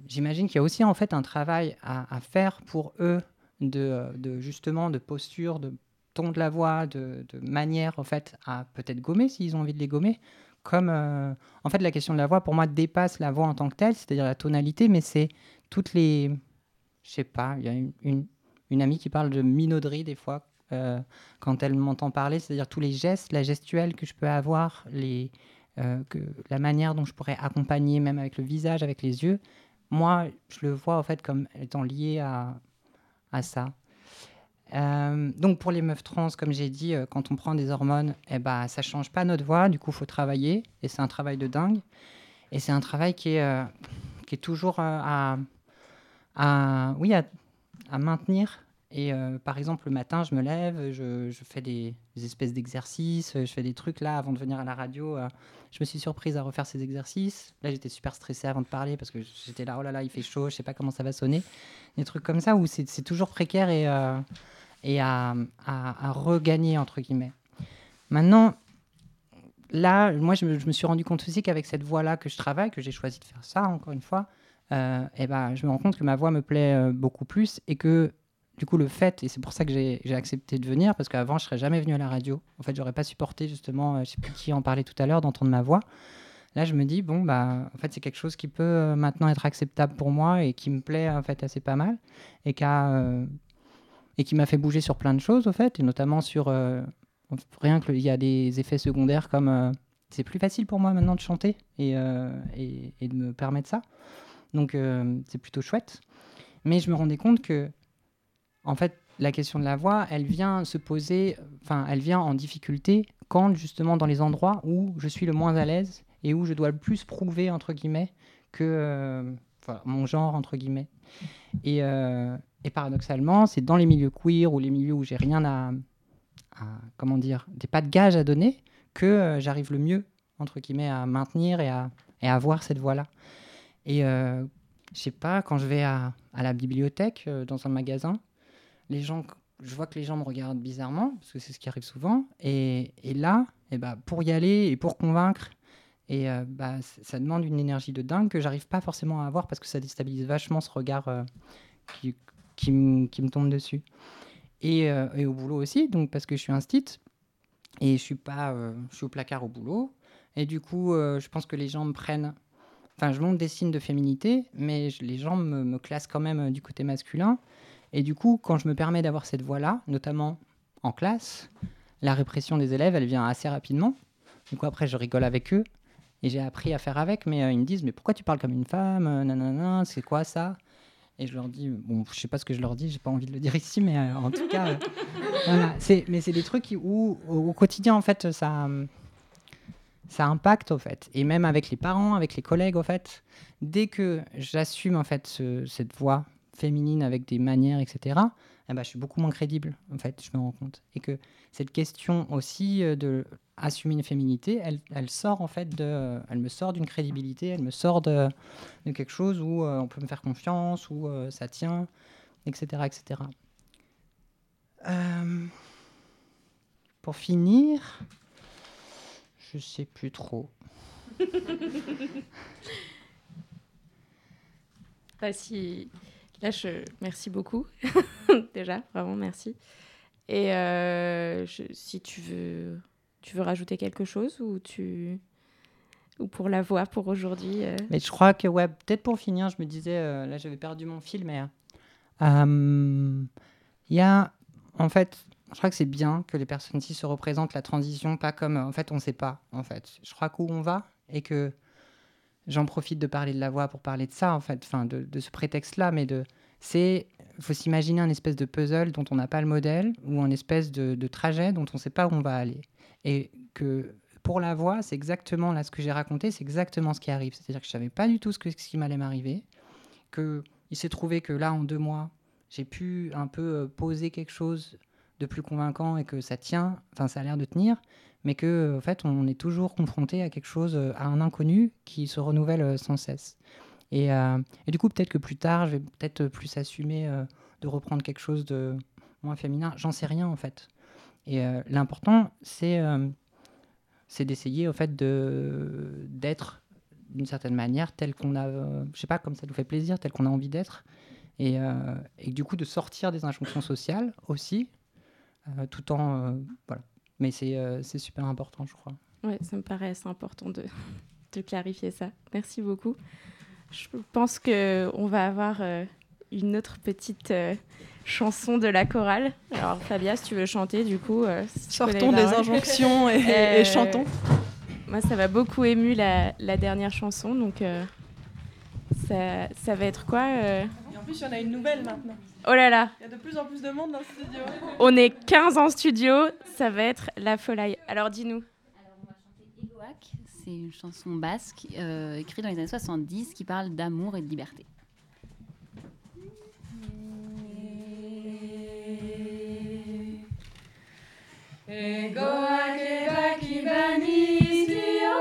j'imagine qu'il y a aussi en fait un travail à, faire pour eux de, justement de posture, de ton de la voix, de, manière en fait à peut-être gommer s'ils ont envie de les gommer. Comme en fait la question de la voix pour moi dépasse la voix en tant que telle, c'est-à-dire la tonalité, mais c'est toutes les, je sais pas, il y a une, une amie qui parle de minauderie des fois euh, quand elle m'entend parler, c'est-à-dire tous les gestes, la gestuelle que je peux avoir, euh, la manière dont je pourrais accompagner, même avec le visage, avec les yeux. Moi, je le vois en fait comme étant lié à, ça. Euh, donc pour les meufs trans, comme j'ai dit, quand on prend des hormones, eh ben, ça change pas notre voix, du coup il faut travailler, et c'est un travail de dingue. Et c'est un travail qui est, toujours à, oui, à, à maintenir. Et euh, par exemple, le matin, je me lève, je, je fais des, espèces d'exercices, je fais des trucs là avant de venir à la radio. euh, je me suis surprise à refaire ces exercices. Là, j'étais super stressée avant de parler parce que j'étais là, oh là là, il fait chaud, je sais pas comment ça va sonner. Des trucs comme ça où c'est toujours précaire et, euh, et à, à, regagner, entre guillemets. Maintenant, là, moi, je me, je me suis rendu compte aussi qu'avec cette voix-là que je travaille, que j'ai choisi de faire ça, encore une fois, et ben, je me rends compte que ma voix me plaît euh, beaucoup plus et que, du coup, le fait, et c'est pour ça que j'ai accepté de venir, parce qu'avant, je serais jamais venu à la radio. En fait, j'aurais pas supporté, justement, euh, je sais plus qui en parlait tout à l'heure, d'entendre ma voix. Là, je me dis, bon, bah, en fait, c'est quelque chose qui peut euh, maintenant être acceptable pour moi et qui me plaît, en fait, assez pas mal. Et qui euh, m'a fait bouger sur plein de choses, au fait, et notamment sur euh, rien que il y a des effets secondaires comme euh, c'est plus facile pour moi maintenant de chanter euh, et de me permettre ça. Donc euh, c'est plutôt chouette. Mais je me rendais compte que, en fait, la question de la voix, elle vient se poser, enfin, elle vient en difficulté quand justement dans les endroits où je suis le moins à l'aise et où je dois le plus prouver entre guillemets que euh, mon genre entre guillemets. Et, euh, et paradoxalement, c'est dans les milieux queer ou les milieux où j'ai rien à, comment dire, des pas de gage à donner que j'arrive le mieux entre guillemets à maintenir et à, et à avoir cette voix là. Et euh, je sais pas, quand je vais à, la bibliothèque euh, dans un magasin, les gens, je vois que les gens me regardent bizarrement parce que c'est ce qui arrive souvent. Et, et là, eh ben, pour y aller et pour convaincre, et euh, bah, ça demande une énergie de dingue que j'arrive pas forcément à avoir parce que ça déstabilise vachement ce regard euh, qui, qui, me tombe dessus. Et, et au boulot aussi, donc parce que je suis un stit et je suis pas, je suis au placard au boulot. Et du coup, je pense que les gens me prennent. Enfin, je montre des signes de féminité, mais les gens me, classent quand même euh, du côté masculin. Et du coup, quand je me permets d'avoir cette voix-là, notamment en classe, la répression des élèves, elle vient assez rapidement. Du coup, après, je rigole avec eux et j'ai appris à faire avec, mais euh, ils me disent Mais pourquoi tu parles comme une femme euh, Nanana, c'est quoi ça? Et je leur dis Bon, je sais pas ce que je leur dis, j'ai pas envie de le dire ici, mais en tout cas, (laughs) voilà. Mais c'est des trucs où, au quotidien, en fait, ça. Euh, ça impacte au fait. Et même avec les parents avec les collègues au fait dès que j'assume en fait ce- cette voix féminine avec des manières etc eh ben, je suis beaucoup moins crédible en fait je me rends compte. Et que cette question aussi euh, de assumer une féminité elle, sort en fait de elle me sort d'une crédibilité elle me sort de, quelque chose où euh, on peut me faire confiance où euh, ça tient etc etc Euh, pour finir je sais plus trop. (laughs) Bah, si... Là, je... merci beaucoup. (laughs) Déjà, vraiment, merci. Et euh, je- si tu veux... tu veux rajouter quelque chose ou tu ou pour la voix pour aujourd'hui euh, Mais je crois que, ouais, peut-être pour finir, je me disais, euh, là j'avais perdu mon fil, mais euh, il y a, en fait, je crois que c'est bien que les personnes ici se représentent la transition, pas comme, en fait, on ne sait pas, en fait. Je crois qu'où on va et que j'en profite de parler de la voix pour parler de ça, en fait, enfin, de, ce prétexte-là, mais de, c'est, faut s'imaginer un espèce de puzzle dont on n'a pas le modèle ou un espèce de, trajet dont on ne sait pas où on va aller. Et que pour la voix, c'est exactement là ce que j'ai raconté, c'est exactement ce qui arrive. C'est-à-dire que je savais pas du tout ce, ce qui m'allait m'arriver, que il s'est trouvé que là, en deux mois, j'ai pu un peu euh, poser quelque chose de plus convaincant et que ça tient, enfin ça a l'air de tenir, mais que en fait on est toujours confronté à quelque chose, euh, à un inconnu qui se renouvelle euh, sans cesse. Et, euh, et du coup, peut-être que plus tard, je vais peut-être plus assumer de reprendre quelque chose de moins féminin. J'en sais rien en fait. Et l'important, c'est d'essayer au fait d'être d'une certaine manière tel qu'on a, je sais pas, comme ça nous fait plaisir, tel qu'on a envie d'être, et, et du coup de sortir des injonctions sociales aussi, tout en euh, voilà. Mais c'est euh, c'est super important, je crois. Ouais, ça me paraît assez important de, (laughs) de clarifier ça. Merci beaucoup. Je pense que on va avoir euh, une autre petite euh, chanson de la chorale. Alors Fabia, si tu veux chanter, du coup, euh, si Sortons des injonctions et- (laughs) et chantons. Moi, ça m'a beaucoup ému la, la dernière chanson, donc euh, ça, ça va être quoi euh? Et en plus, il y en a une nouvelle maintenant. Oh là là Il y a de plus en plus de monde dans le studio. (laughs) On est 15 en studio, ça va être la folie. Alors dis-nous. Egoac, c'est une chanson basque euh, écrite dans les années 70 qui parle d'amour et de liberté. Egoak ebak ibanizio,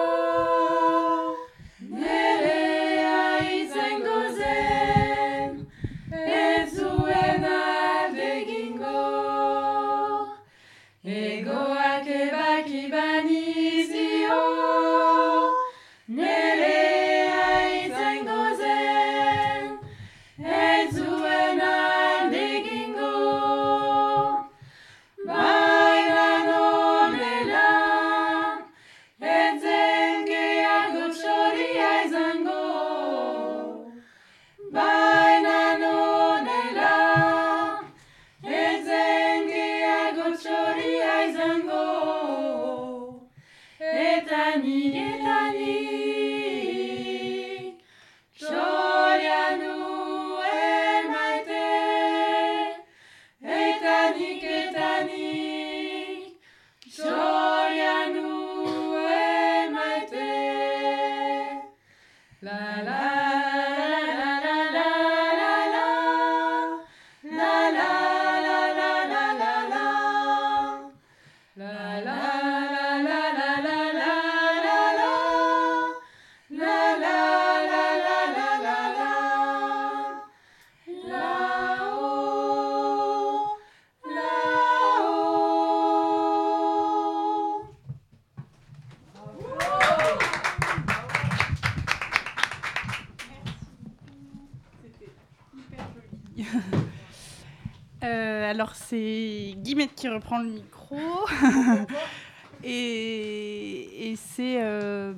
c'est Guillemette qui reprend le micro (laughs) et, et c'est euh,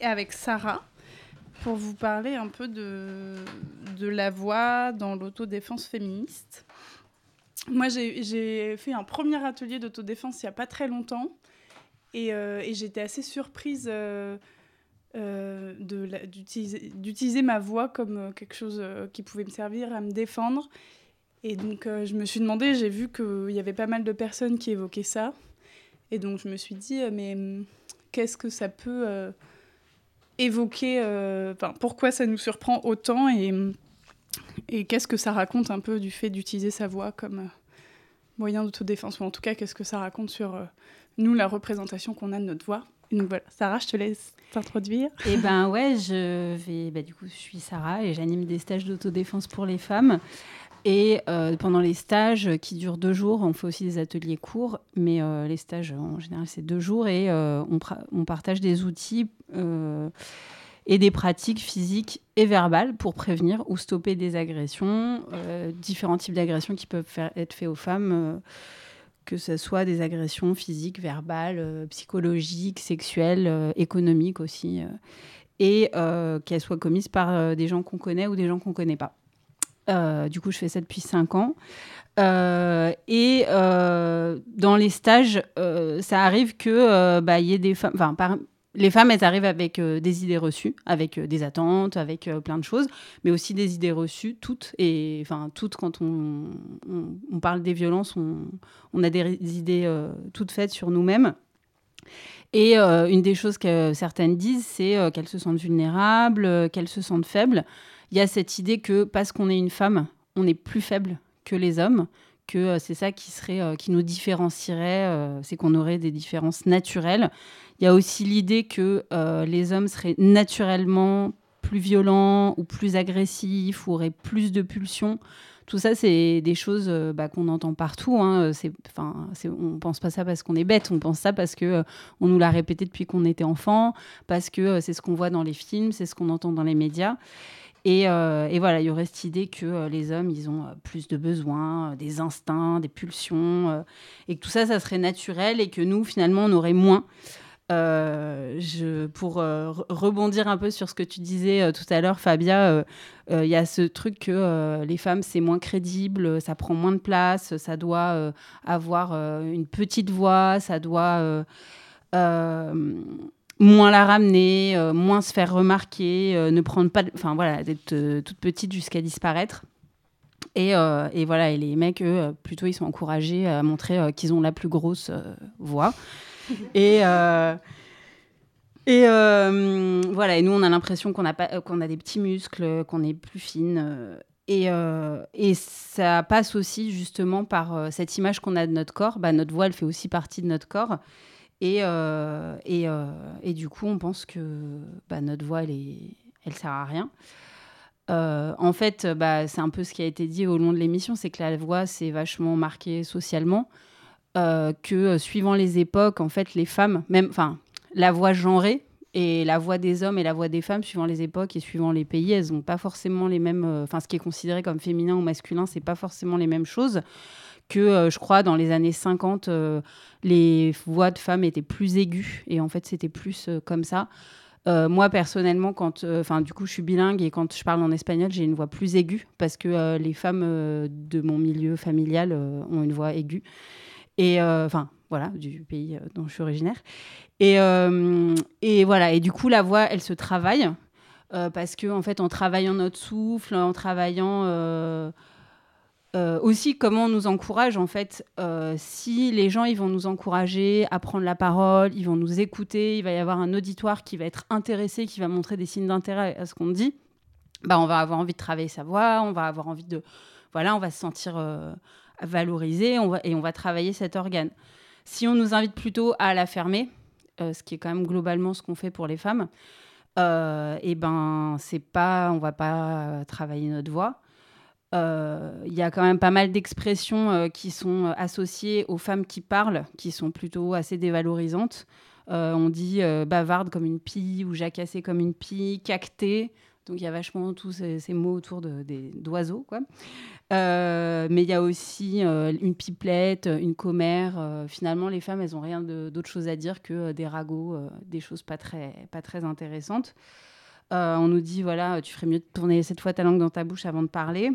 avec Sarah pour vous parler un peu de, de la voix dans l'autodéfense féministe. Moi, j'ai fait un premier atelier d'autodéfense il n'y a pas très longtemps. Et, euh, et j'étais assez surprise euh, euh, d'utiliser ma voix comme quelque chose qui pouvait me servir à me défendre. Et donc, euh, je me suis demandé, j'ai vu qu'il y avait pas mal de personnes qui évoquaient ça. Et donc, je me suis dit, euh, mais hum, qu'est-ce que ça peut euh, évoquer Enfin, pourquoi ça nous surprend autant Et, hum, et qu'est-ce que ça raconte un peu du fait d'utiliser sa voix comme moyen d'autodéfense? Ou en tout cas, qu'est-ce que ça raconte sur nous, la représentation qu'on a de notre voix? Donc voilà, Sarah, je te laisse t'introduire. Eh ben ouais, je vais. Bah, du coup, je suis Sarah et j'anime des stages d'autodéfense pour les femmes. Et euh, pendant les stages qui durent deux jours, on fait aussi des ateliers courts, mais euh, les stages en général c'est deux jours et euh, on, partage des outils et des pratiques physiques et verbales pour prévenir ou stopper des agressions, différents types d'agressions qui peuvent être faits aux femmes. que ce soit des agressions physiques, verbales, psychologiques, sexuelles, économiques aussi, et qu'elles soient commises par des gens qu'on connaît ou des gens qu'on connaît pas. Euh, du coup, je fais ça depuis 5 ans. Euh, et euh, dans les stages, ça arrive que bah, y ait des femmes. Les femmes, elles arrivent avec des idées reçues, avec des attentes, avec plein de choses, mais aussi des idées reçues, toutes. Et enfin, toutes, quand on, parle des violences, on, a des, idées toutes faites sur nous-mêmes. Et une des choses que certaines disent, c'est qu'elles se sentent vulnérables, qu'elles se sentent faibles. Il y a cette idée que parce qu'on est une femme, on est plus faible que les hommes, que euh, c'est ça qui serait, euh, qui nous différencierait, euh, c'est qu'on aurait des différences naturelles. Il y a aussi l'idée que les hommes seraient naturellement plus violents ou plus agressifs ou auraient plus de pulsions. Tout ça, c'est des choses bah, qu'on entend partout. Hein. C'est, on pense pas ça parce qu'on est bête, on pense ça parce que on nous l'a répété depuis qu'on était enfant, parce que c'est ce qu'on voit dans les films, c'est ce qu'on entend dans les médias. Et, euh, et voilà, il y aurait cette idée que euh, les hommes, ils ont euh, plus de besoins, des instincts, des pulsions, et que tout ça, ça serait naturel, et que nous, finalement, on aurait moins. Pour re- rebondir un peu sur ce que tu disais tout à l'heure, Fabia, il y a ce truc que les femmes, c'est moins crédible, ça prend moins de place, ça doit avoir une petite voix, ça doit moins la ramener, euh, moins se faire remarquer, euh, ne prendre pas, enfin voilà, d'être euh, toute petite jusqu'à disparaître. Et, euh, et voilà, et les mecs, eux, plutôt, ils sont encouragés à montrer qu'ils ont la plus grosse voix. (laughs) et et voilà, et nous, on a l'impression qu'on a, pas, qu'on a des petits muscles, qu'on est plus fine. et, euh, et ça passe aussi justement par euh, cette image qu'on a de notre corps. Bah, notre voix, elle fait aussi partie de notre corps. Et, euh, et, euh, et du coup, on pense que bah, notre voix, elle, est, elle sert à rien. Euh, en fait, bah, c'est un peu ce qui a été dit au long de l'émission, c'est que la voix, c'est vachement marqué socialement, que suivant les époques, en fait, les femmes, même, enfin, la voix genrée et la voix des hommes et la voix des femmes, suivant les époques et suivant les pays, elles n'ont pas forcément les mêmes, enfin, ce qui est considéré comme féminin ou masculin, c'est pas forcément les mêmes choses. Que euh, je crois dans les années 50, euh, les voix de femmes étaient plus aiguës et en fait, c'était plus euh, comme ça. Moi, personnellement, quand, du coup, je suis bilingue et quand je parle en espagnol, j'ai une voix plus aiguë parce que les femmes de mon milieu familial ont une voix aiguë. Et enfin, voilà, du pays dont je suis originaire. Et, et voilà, et du coup, la voix, elle se travaille parce que, en fait, en travaillant notre souffle, en travaillant. Euh, aussi comment on nous encourage en fait euh, si les gens ils vont nous encourager à prendre la parole ils vont nous écouter il va y avoir un auditoire qui va être intéressé qui va montrer des signes d'intérêt à ce qu'on dit bah on va avoir envie de travailler sa voix on va avoir envie de voilà on va se sentir euh, valorisé et on va travailler cet organe. Si on nous invite plutôt à la fermer ce qui est quand même globalement ce qu'on fait pour les femmes et ben c'est pas on va pas travailler notre voix euh, il y a quand même pas mal d'expressions euh, qui sont euh, associées aux femmes qui parlent, qui sont plutôt assez dévalorisantes. On dit bavarde comme une pie ou jacassée comme une pie, cactée. Donc il y a vachement tous ces, mots autour d'oiseaux. quoi. Mais il y a aussi une pipelette, une commère. Finalement, les femmes, elles n'ont rien d'autre chose à dire que des ragots, des choses pas très, pas très intéressantes. On nous dit, voilà, tu ferais mieux de tourner cette fois ta langue dans ta bouche avant de parler.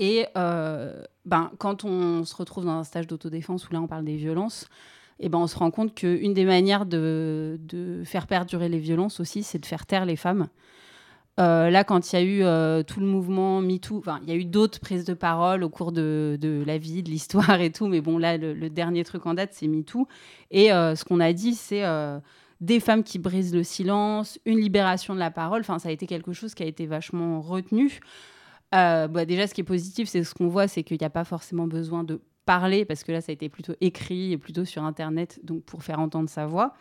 Et euh, ben, quand on se retrouve dans un stage d'autodéfense où là on parle des violences, et ben, on se rend compte qu'une des manières de, faire perdurer les violences aussi, c'est de faire taire les femmes. Euh, là, quand il y a eu euh, tout le mouvement MeToo, il y a eu d'autres prises de parole au cours de, la vie, de l'histoire et tout, mais bon, là, le, dernier truc en date, c'est MeToo. Et ce qu'on a dit, c'est des femmes qui brisent le silence, une libération de la parole. Ça a été quelque chose qui a été vachement retenu. Bah, déjà, ce qui est positif, c'est ce qu'on voit, c'est qu'il n'y a pas forcément besoin de parler, parce que là, ça a été plutôt écrit et plutôt sur Internet, donc pour faire entendre sa voix.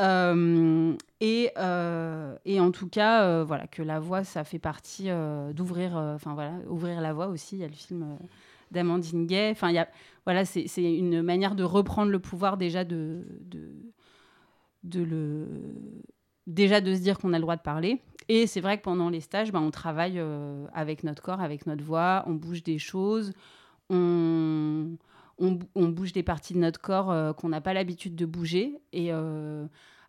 Euh, et, euh, et, en tout cas, euh, voilà, que la voix, ça fait partie d'ouvrir, enfin voilà, ouvrir la voix aussi. Il y a le film d'Amandine Gay. Enfin, voilà, c'est une manière de reprendre le pouvoir déjà de, déjà de se dire qu'on a le droit de parler. Et c'est vrai que pendant les stages, ben, on travaille avec notre corps, avec notre voix, on bouge des choses, on, bouge des parties de notre corps euh, qu'on n'a pas l'habitude de bouger. Et euh,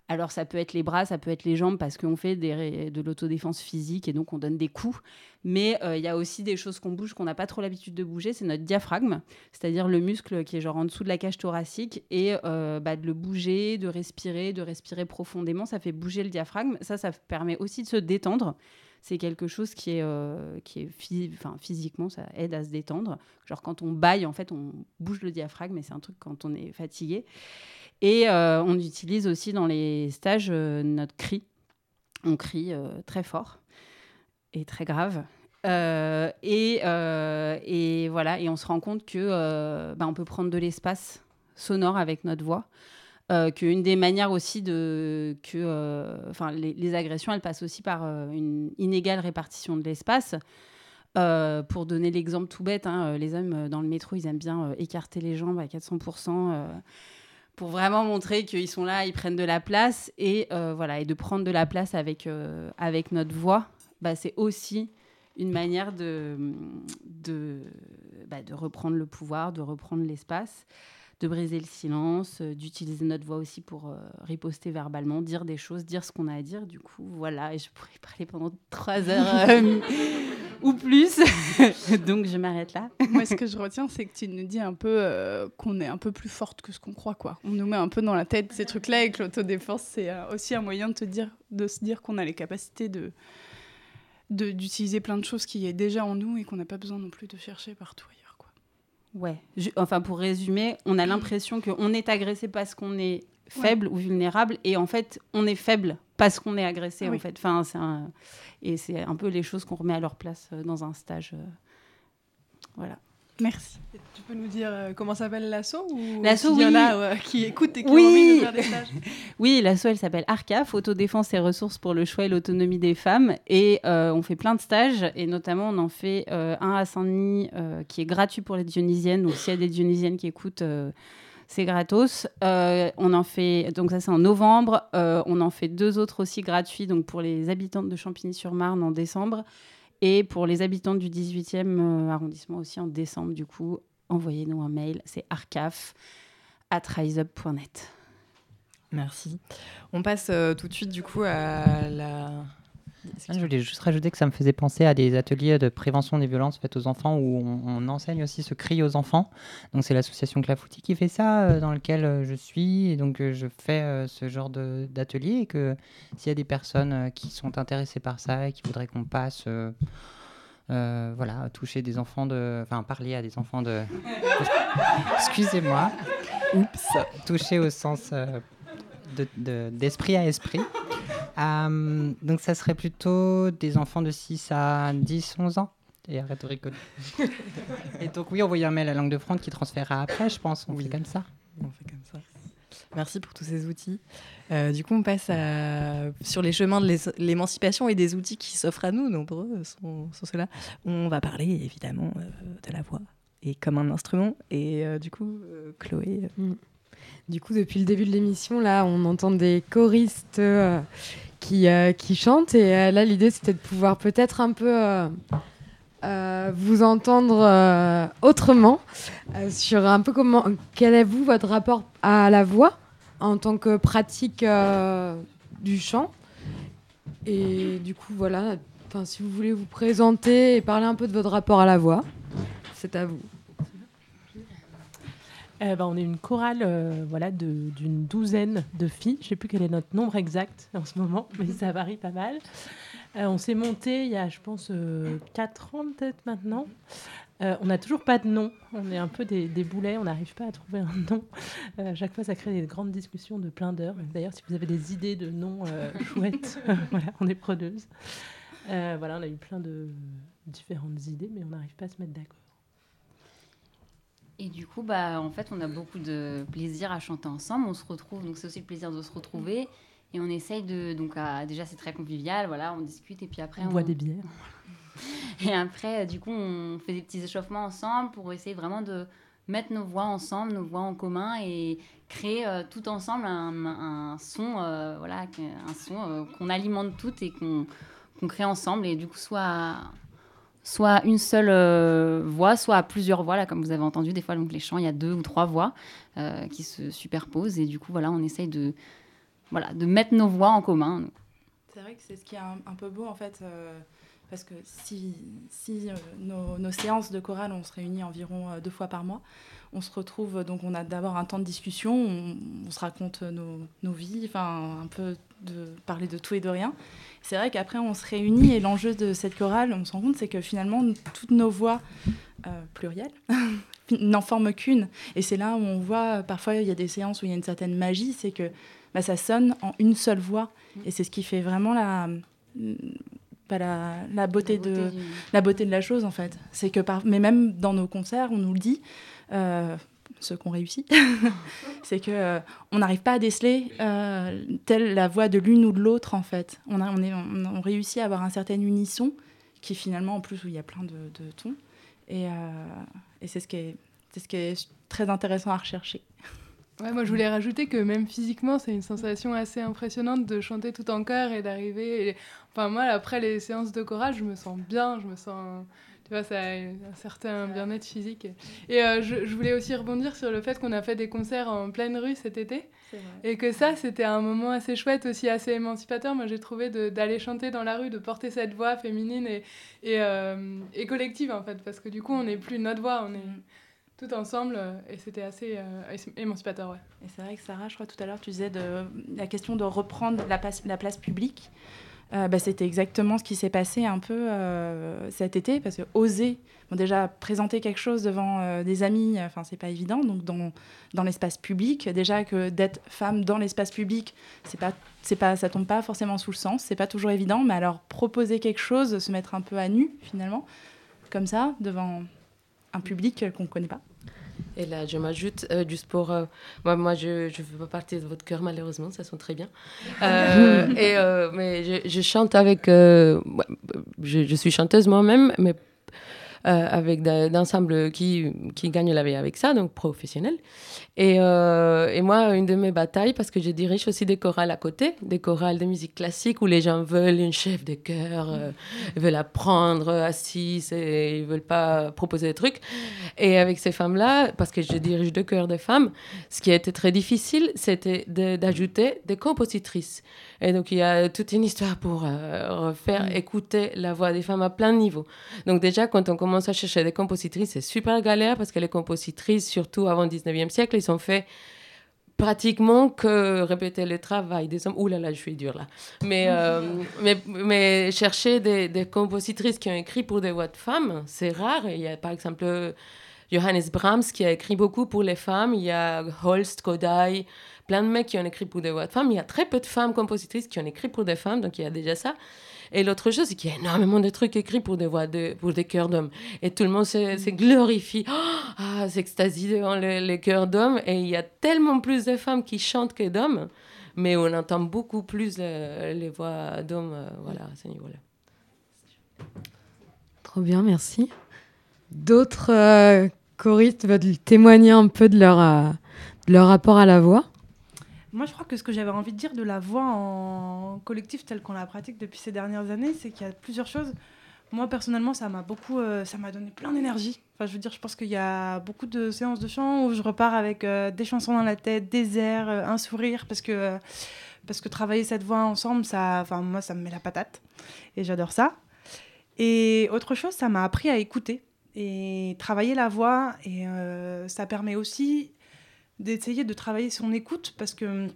alors, ça peut être les bras, ça peut être les jambes parce qu'on fait de l'autodéfense physique et donc on donne des coups. Mais euh, il y a aussi des choses qu'on bouge qu'on n'a pas trop l'habitude de bouger. C'est notre diaphragme, c'est-à-dire le muscle qui est genre en dessous de la cage thoracique. Et bah, de le bouger, de respirer, de respirer profondément, ça fait bouger le diaphragme. Ça, ça permet aussi de se détendre c'est quelque chose qui est, euh, qui est physiquement, ça aide à se détendre. Genre quand on baille, en fait, on bouge le diaphragme, mais c'est un truc quand on est fatigué. Et euh, on utilise aussi dans les stages euh, notre cri. On crie très fort et très grave. et, et, voilà, et on se rend compte que bah, on peut prendre de l'espace sonore avec notre voix. Euh, qu'une des manières aussi de que euh, enfin les, agressions elles passent aussi par euh, une inégale répartition de l'espace. Pour donner l'exemple tout bête hein, les hommes dans le métro ils aiment bien écarter les jambes à 400% pour vraiment montrer qu'ils sont là ils prennent de la place et voilà et de prendre de la place avec avec notre voix bah, c'est aussi une manière de de, bah, de reprendre le pouvoir de reprendre l'espace de briser le silence, euh, d'utiliser notre voix aussi pour euh, riposter verbalement, dire des choses, dire ce qu'on a à dire. Du coup, voilà, et je pourrais (laughs) parler pendant trois heures euh, (laughs) ou plus. (laughs) Donc, je m'arrête là. Moi, ce que je retiens, c'est que tu nous dis un peu qu'on est un peu plus forte que ce qu'on croit. quoi. On nous met un peu dans la tête ces trucs-là et que l'autodéfense, c'est aussi un moyen de, te dire, de se dire qu'on a les capacités de d'utiliser plein de choses qui est déjà en nous et qu'on n'a pas besoin non plus de chercher partout. Ouais. Je, enfin, pour résumer, on a l'impression qu'on est agressé parce qu'on est faible ouais. ou vulnérable, et en fait, on est faible parce qu'on est agressé, oui. en fait. Enfin, un... Et c'est un peu les choses qu'on remet à leur place euh, dans un stage. Euh... Voilà. Merci. Tu peux nous dire euh, comment s'appelle l'asso ou L'asso, oui. y en a euh, qui écoutent et qui oui. ont envie de faire des stages (laughs) Oui, l'asso, elle s'appelle ARCAF, Autodéfense et ressources pour le choix et l'autonomie des femmes. Et euh, on fait plein de stages, et notamment on en fait euh, un à Saint-Denis qui est gratuit pour les Dionysiennes. Donc s'il y a des Dionysiennes qui écoutent, c'est gratos. on en fait, donc ça c'est en novembre. on en fait deux autres aussi gratuits, donc pour les habitantes de Champigny-sur-Marne en décembre. Et pour les habitants du 18e euh, arrondissement aussi en décembre, du coup, envoyez-nous un mail. C'est arcaf at. Merci. On passe euh, tout de suite du coup à la. Je voulais juste rajouter que ça me faisait penser à des ateliers de prévention des violences faites aux enfants où on, on enseigne aussi ce cri aux enfants. Donc c'est l'association Clafoutis qui fait ça, euh, dans lequel euh, je suis. Et donc euh, je fais euh, ce genre d'atelier et que s'il y a des personnes qui sont intéressées par ça et qui voudraient qu'on passe... Euh, voilà, toucher des enfants de. Enfin, parler à des enfants de. (laughs) Excusez-moi. Oups. Toucher au sens d'esprit de, de, à esprit. Euh, donc ça serait plutôt des enfants de 6 à 10, 11 ans. Et arrête de rigoler. (laughs) et donc oui, envoyer un mail à Langue de Fronde qui transférera après, je pense. On oui. fait comme ça. On fait comme ça. Merci pour tous ces outils. Euh, du coup, on passe à... sur les chemins de l'émancipation et des outils qui s'offrent à nous. Nombreux sont, sont ceux-là. On va parler évidemment euh, de la voix et comme un instrument. Et euh, du coup, Chloé. Mm. Du coup, depuis le début de l'émission, là, on entend des choristes euh, qui, euh, qui chantent. Et euh, là, l'idée, c'était de pouvoir peut-être un peu vous entendre autrement sur un peu comment, quel est vous votre rapport à la voix en tant que pratique du chant Et du coup, voilà, si vous voulez vous présenter et parler un peu de votre rapport à la voix, c'est à vous. Eh ben, on est une chorale euh, voilà, d'une douzaine de filles. Je ne sais plus quel est notre nombre exact en ce moment, mais ça varie pas mal. Euh, on s'est monté il y a, je pense, 4 ans peut-être maintenant. Euh, on n'a toujours pas de nom. On est un peu des, des boulets. On n'arrive pas à trouver un nom. Euh, à chaque fois, ça crée des grandes discussions de plein d'heures. D'ailleurs, si vous avez des idées de noms euh, (laughs) chouettes, voilà, on est preneuse. Euh, voilà, on a eu plein de différentes idées, mais on n'arrive pas à se mettre d'accord. Et du coup, bah, en fait, on a beaucoup de plaisir à chanter ensemble. On se retrouve, donc c'est aussi le plaisir de se retrouver. Et on essaye de. Donc, à- déjà, c'est très convivial, voilà, on discute. Et puis après, On boit des bières. (laughs) Et après, euh, du coup, on fait des petits échauffements ensemble pour essayer vraiment de mettre nos voix ensemble, nos voix en commun et créer euh, tout ensemble un, un son, euh, voilà, un son euh, qu'on alimente toutes et qu'on qu'on crée ensemble. Et du coup, soit soit une seule euh, voix, soit à plusieurs voix. Là, comme vous avez entendu, des fois, donc les chants, il y a deux ou trois voix euh, qui se superposent. Et du coup, voilà, on essaye de, voilà, de mettre nos voix en commun. C'est vrai que c'est ce qui est un, peu beau en fait, euh, parce que si, si nos, séances de chorale, on se réunit environ deux fois par mois, on se retrouve, donc on a d'abord un temps de discussion, on, on se raconte nos, nos vies, enfin un peu de parler de tout et de rien. C'est vrai qu'après on se réunit et l'enjeu de cette chorale, on se rend compte, c'est que finalement toutes nos voix euh, plurielles (laughs) n'en forment qu'une. Et c'est là où on voit, parfois il y a des séances où il y a une certaine magie, c'est que bah, ça sonne en une seule voix. Et c'est ce qui fait vraiment la, bah, la, la beauté beauté de, du- la beauté de la chose, en fait. C'est que par... Mais même dans nos concerts, on nous le dit, euh, ceux qu'on réussit, (laughs) c'est que euh, on n'arrive pas à déceler euh, telle la voix de l'une ou de l'autre, en fait. On, a, on, est, on, réussit à avoir un certain unisson, qui finalement, en plus, où il y a plein de, tons. Et, euh, et c'est ce, qui est- c'est ce qui est très intéressant à rechercher. Ouais, moi je voulais rajouter que même physiquement, c'est une sensation assez impressionnante de chanter tout en chœur et d'arriver. Enfin, moi, après les séances de chorale, je me sens bien, je me sens. Tu vois, ça a un certain bien-être physique. Et euh, je, je voulais aussi rebondir sur le fait qu'on a fait des concerts en pleine rue cet été. Et que ça, c'était un moment assez chouette, aussi assez émancipateur. Moi, j'ai trouvé d'aller chanter dans la rue, de porter cette voix féminine et, et, euh, et collective, en fait. Parce que du coup, on n'est plus notre voix, on est tout ensemble. Et c'était assez euh, émancipateur, ouais. Et c'est vrai que Sarah, je crois tout à l'heure, tu disais de la question de reprendre la place, la place publique. Euh, bah, c'était exactement ce qui s'est passé un peu euh, cet été, parce que oser, déjà présenter quelque chose devant euh, des amis, enfin c'est pas évident, donc dans, dans l'espace public, déjà que d'être femme dans l'espace public, c'est pas, pas, ça tombe pas forcément sous le sens, c'est pas toujours évident, mais alors proposer quelque chose, se mettre un peu à nu finalement, comme ça, devant un public qu'on connaît pas. Et là, je m'ajoute euh, du sport. euh, moi, moi, je ne fais pas partie de votre chœur, malheureusement, ça sonne très bien. Euh, (laughs) et, euh, mais je, je chante avec. je, je suis chanteuse moi-même, mais avec d'ensembles qui, qui gagnent la vie avec ça, donc professionnels. Et, euh, et moi, une de mes batailles, parce que je dirige aussi des chorales à côté, des chorales de musique classique où les gens veulent une chef de chœur, euh, ils veulent apprendre assise et ils veulent pas proposer des trucs. Et avec ces femmes-là, parce que je dirige deux chœurs de femmes, ce qui a été très difficile, c'était de- d'ajouter des compositrices. Et donc, il y a toute une histoire pour euh, faire écouter la voix des femmes à plein niveau. Donc, déjà, quand on commence à chercher des compositrices, c'est super galère parce que les compositrices, surtout avant le 19e siècle, ils ont fait pratiquement que répéter le travail des hommes. Ouh là là, je suis dure là. Mais, euh, (laughs) mais, mais chercher des, des compositrices qui ont écrit pour des voix de femmes, c'est rare. Il y a par exemple Johannes Brahms qui a écrit beaucoup pour les femmes. Il y a Holst, Kodai, plein de mecs qui ont écrit pour des voix de femmes. Il y a très peu de femmes compositrices qui ont écrit pour des femmes, donc il y a déjà ça. Et l'autre chose, c'est qu'il y a énormément de trucs écrits pour des voix de, pour des chœurs d'hommes. Et tout le monde se, se glorifie, Oh, ah, s'extasie devant les, les chœurs d'hommes. Et il y a tellement plus de femmes qui chantent que d'hommes, mais on entend beaucoup plus les voix d'hommes, euh, voilà, à ce niveau-là. Trop bien, merci. D'autres euh, choristes veulent témoigner un peu de leur, euh, de leur rapport à la voix? Moi, je crois que ce que j'avais envie de dire de la voix en collectif telle qu'on la pratique depuis ces dernières années, c'est qu'il y a plusieurs choses. moi personnellement, ça m'a beaucoup, euh, ça m'a donné plein d'énergie. Enfin, je veux dire, je pense qu'il y a beaucoup de séances de chant où je repars avec euh, des chansons dans la tête, des airs, euh, un sourire, parce que parce que travailler cette voix ensemble, ça, moi, ça me met la patate et j'adore ça. Et autre chose, ça m'a appris à écouter et travailler la voix et ça permet aussi d'essayer de travailler son écoute parce que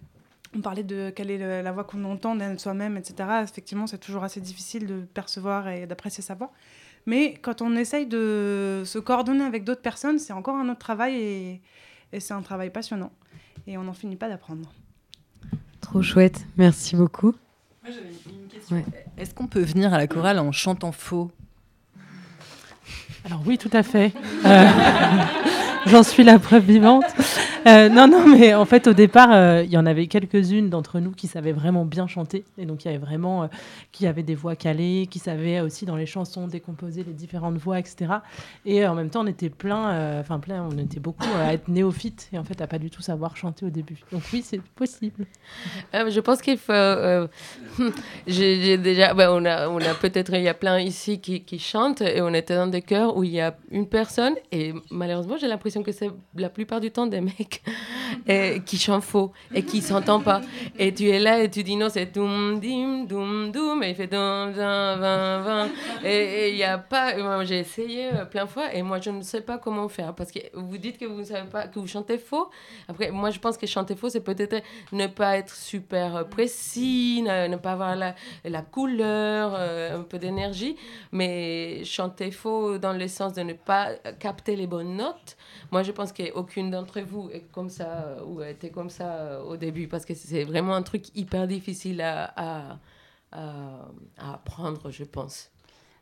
on parlait de quelle est la voix qu'on entend de soi-même, etc. Effectivement, c'est toujours assez difficile de percevoir et d'apprécier sa voix. Mais quand on essaye de se coordonner avec d'autres personnes, c'est encore un autre travail et, c'est un travail passionnant. Et on n'en finit pas d'apprendre. Trop chouette, merci beaucoup. Moi j'avais une question. Est-ce qu'on peut venir à la chorale en chantant faux? Alors oui, tout à fait. Euh, (laughs) j'en suis la preuve vivante. Euh, non, non, mais en fait, au départ, euh, il y en avait quelques-unes d'entre nous qui savaient vraiment bien chanter. Et donc, il y avait vraiment, euh, qui avaient des voix calées, qui savaient aussi dans les chansons décomposer les différentes voix, etc. Et en même temps, on était plein, enfin, plein, on était beaucoup à être néophytes et en fait, à pas du tout savoir chanter au début. Donc, oui, c'est possible. je pense qu'il faut. (laughs) j'ai déjà. Ben, on a, on a peut-être. Il y a plein ici qui, qui chantent et on était dans des chœurs où il y a une personne et malheureusement, j'ai l'impression que c'est la plupart du temps des mecs et, qui chante faux et qui s'entend pas. Et tu es là et tu dis non, c'est doum, dim, doum, doum, et il fait doum, doum, vin, vin. Et il n'y a pas. J'ai essayé euh, plein de fois et moi je ne sais pas comment faire parce que vous dites que vous ne savez pas, que vous chantez faux. Après, moi je pense que chanter faux, c'est peut-être ne pas être super précis, ne, pas avoir la, la couleur, euh, un peu d'énergie, mais chanter faux dans le sens de ne pas capter les bonnes notes. Moi je pense qu'aucune d'entre vous comme ça ou était comme ça euh, au début parce que c'est vraiment un truc hyper difficile à, à, à, apprendre, je pense.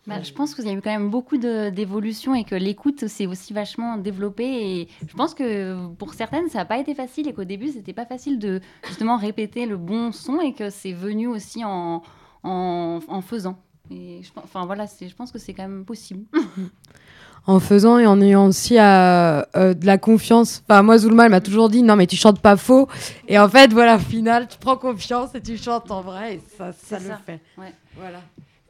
Bah, je pense qu'il y a eu quand même beaucoup d'évolution et que l'écoute s'est aussi vachement développée. Et je pense que pour certaines, ça n'a pas été facile et qu'au début, c'était pas facile de justement répéter le bon son et que c'est venu aussi en, en, en faisant. Et je, enfin voilà, je pense que c'est quand même possible. (laughs) en faisant et en ayant aussi euh, euh, de la confiance. Enfin, moi, Zulma, elle m'a toujours dit non, mais tu chantes pas faux. Et en fait, voilà, au final, tu prends confiance et tu chantes en vrai et ça, ça le fait. Voilà.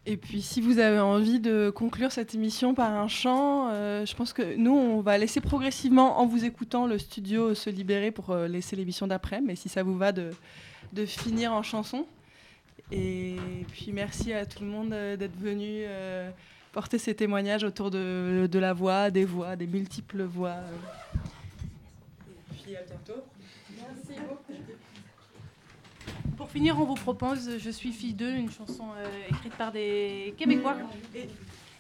Et puis, si vous avez envie de conclure cette émission par un chant, euh, je pense que nous, on va laisser progressivement, en vous écoutant, le studio se libérer pour laisser l'émission d'après. Mais si ça vous va, de, de finir en chanson. Et puis, merci à tout le monde d'être venu porter ces témoignages autour de, de, la voix, des voix, des multiples voix. Et puis à bientôt. Merci beaucoup. Pour finir, on vous propose Je suis fille d'eux, une chanson euh, écrite par des Québécois. Et,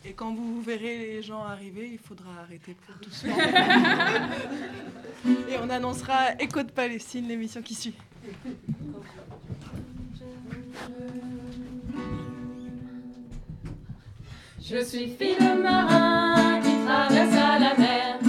et, quand vous verrez les gens arriver, il faudra arrêter pour tous. (laughs) et on annoncera Écho de Palestine, l'émission qui suit. Je suis fille de marin qui traverse la mer.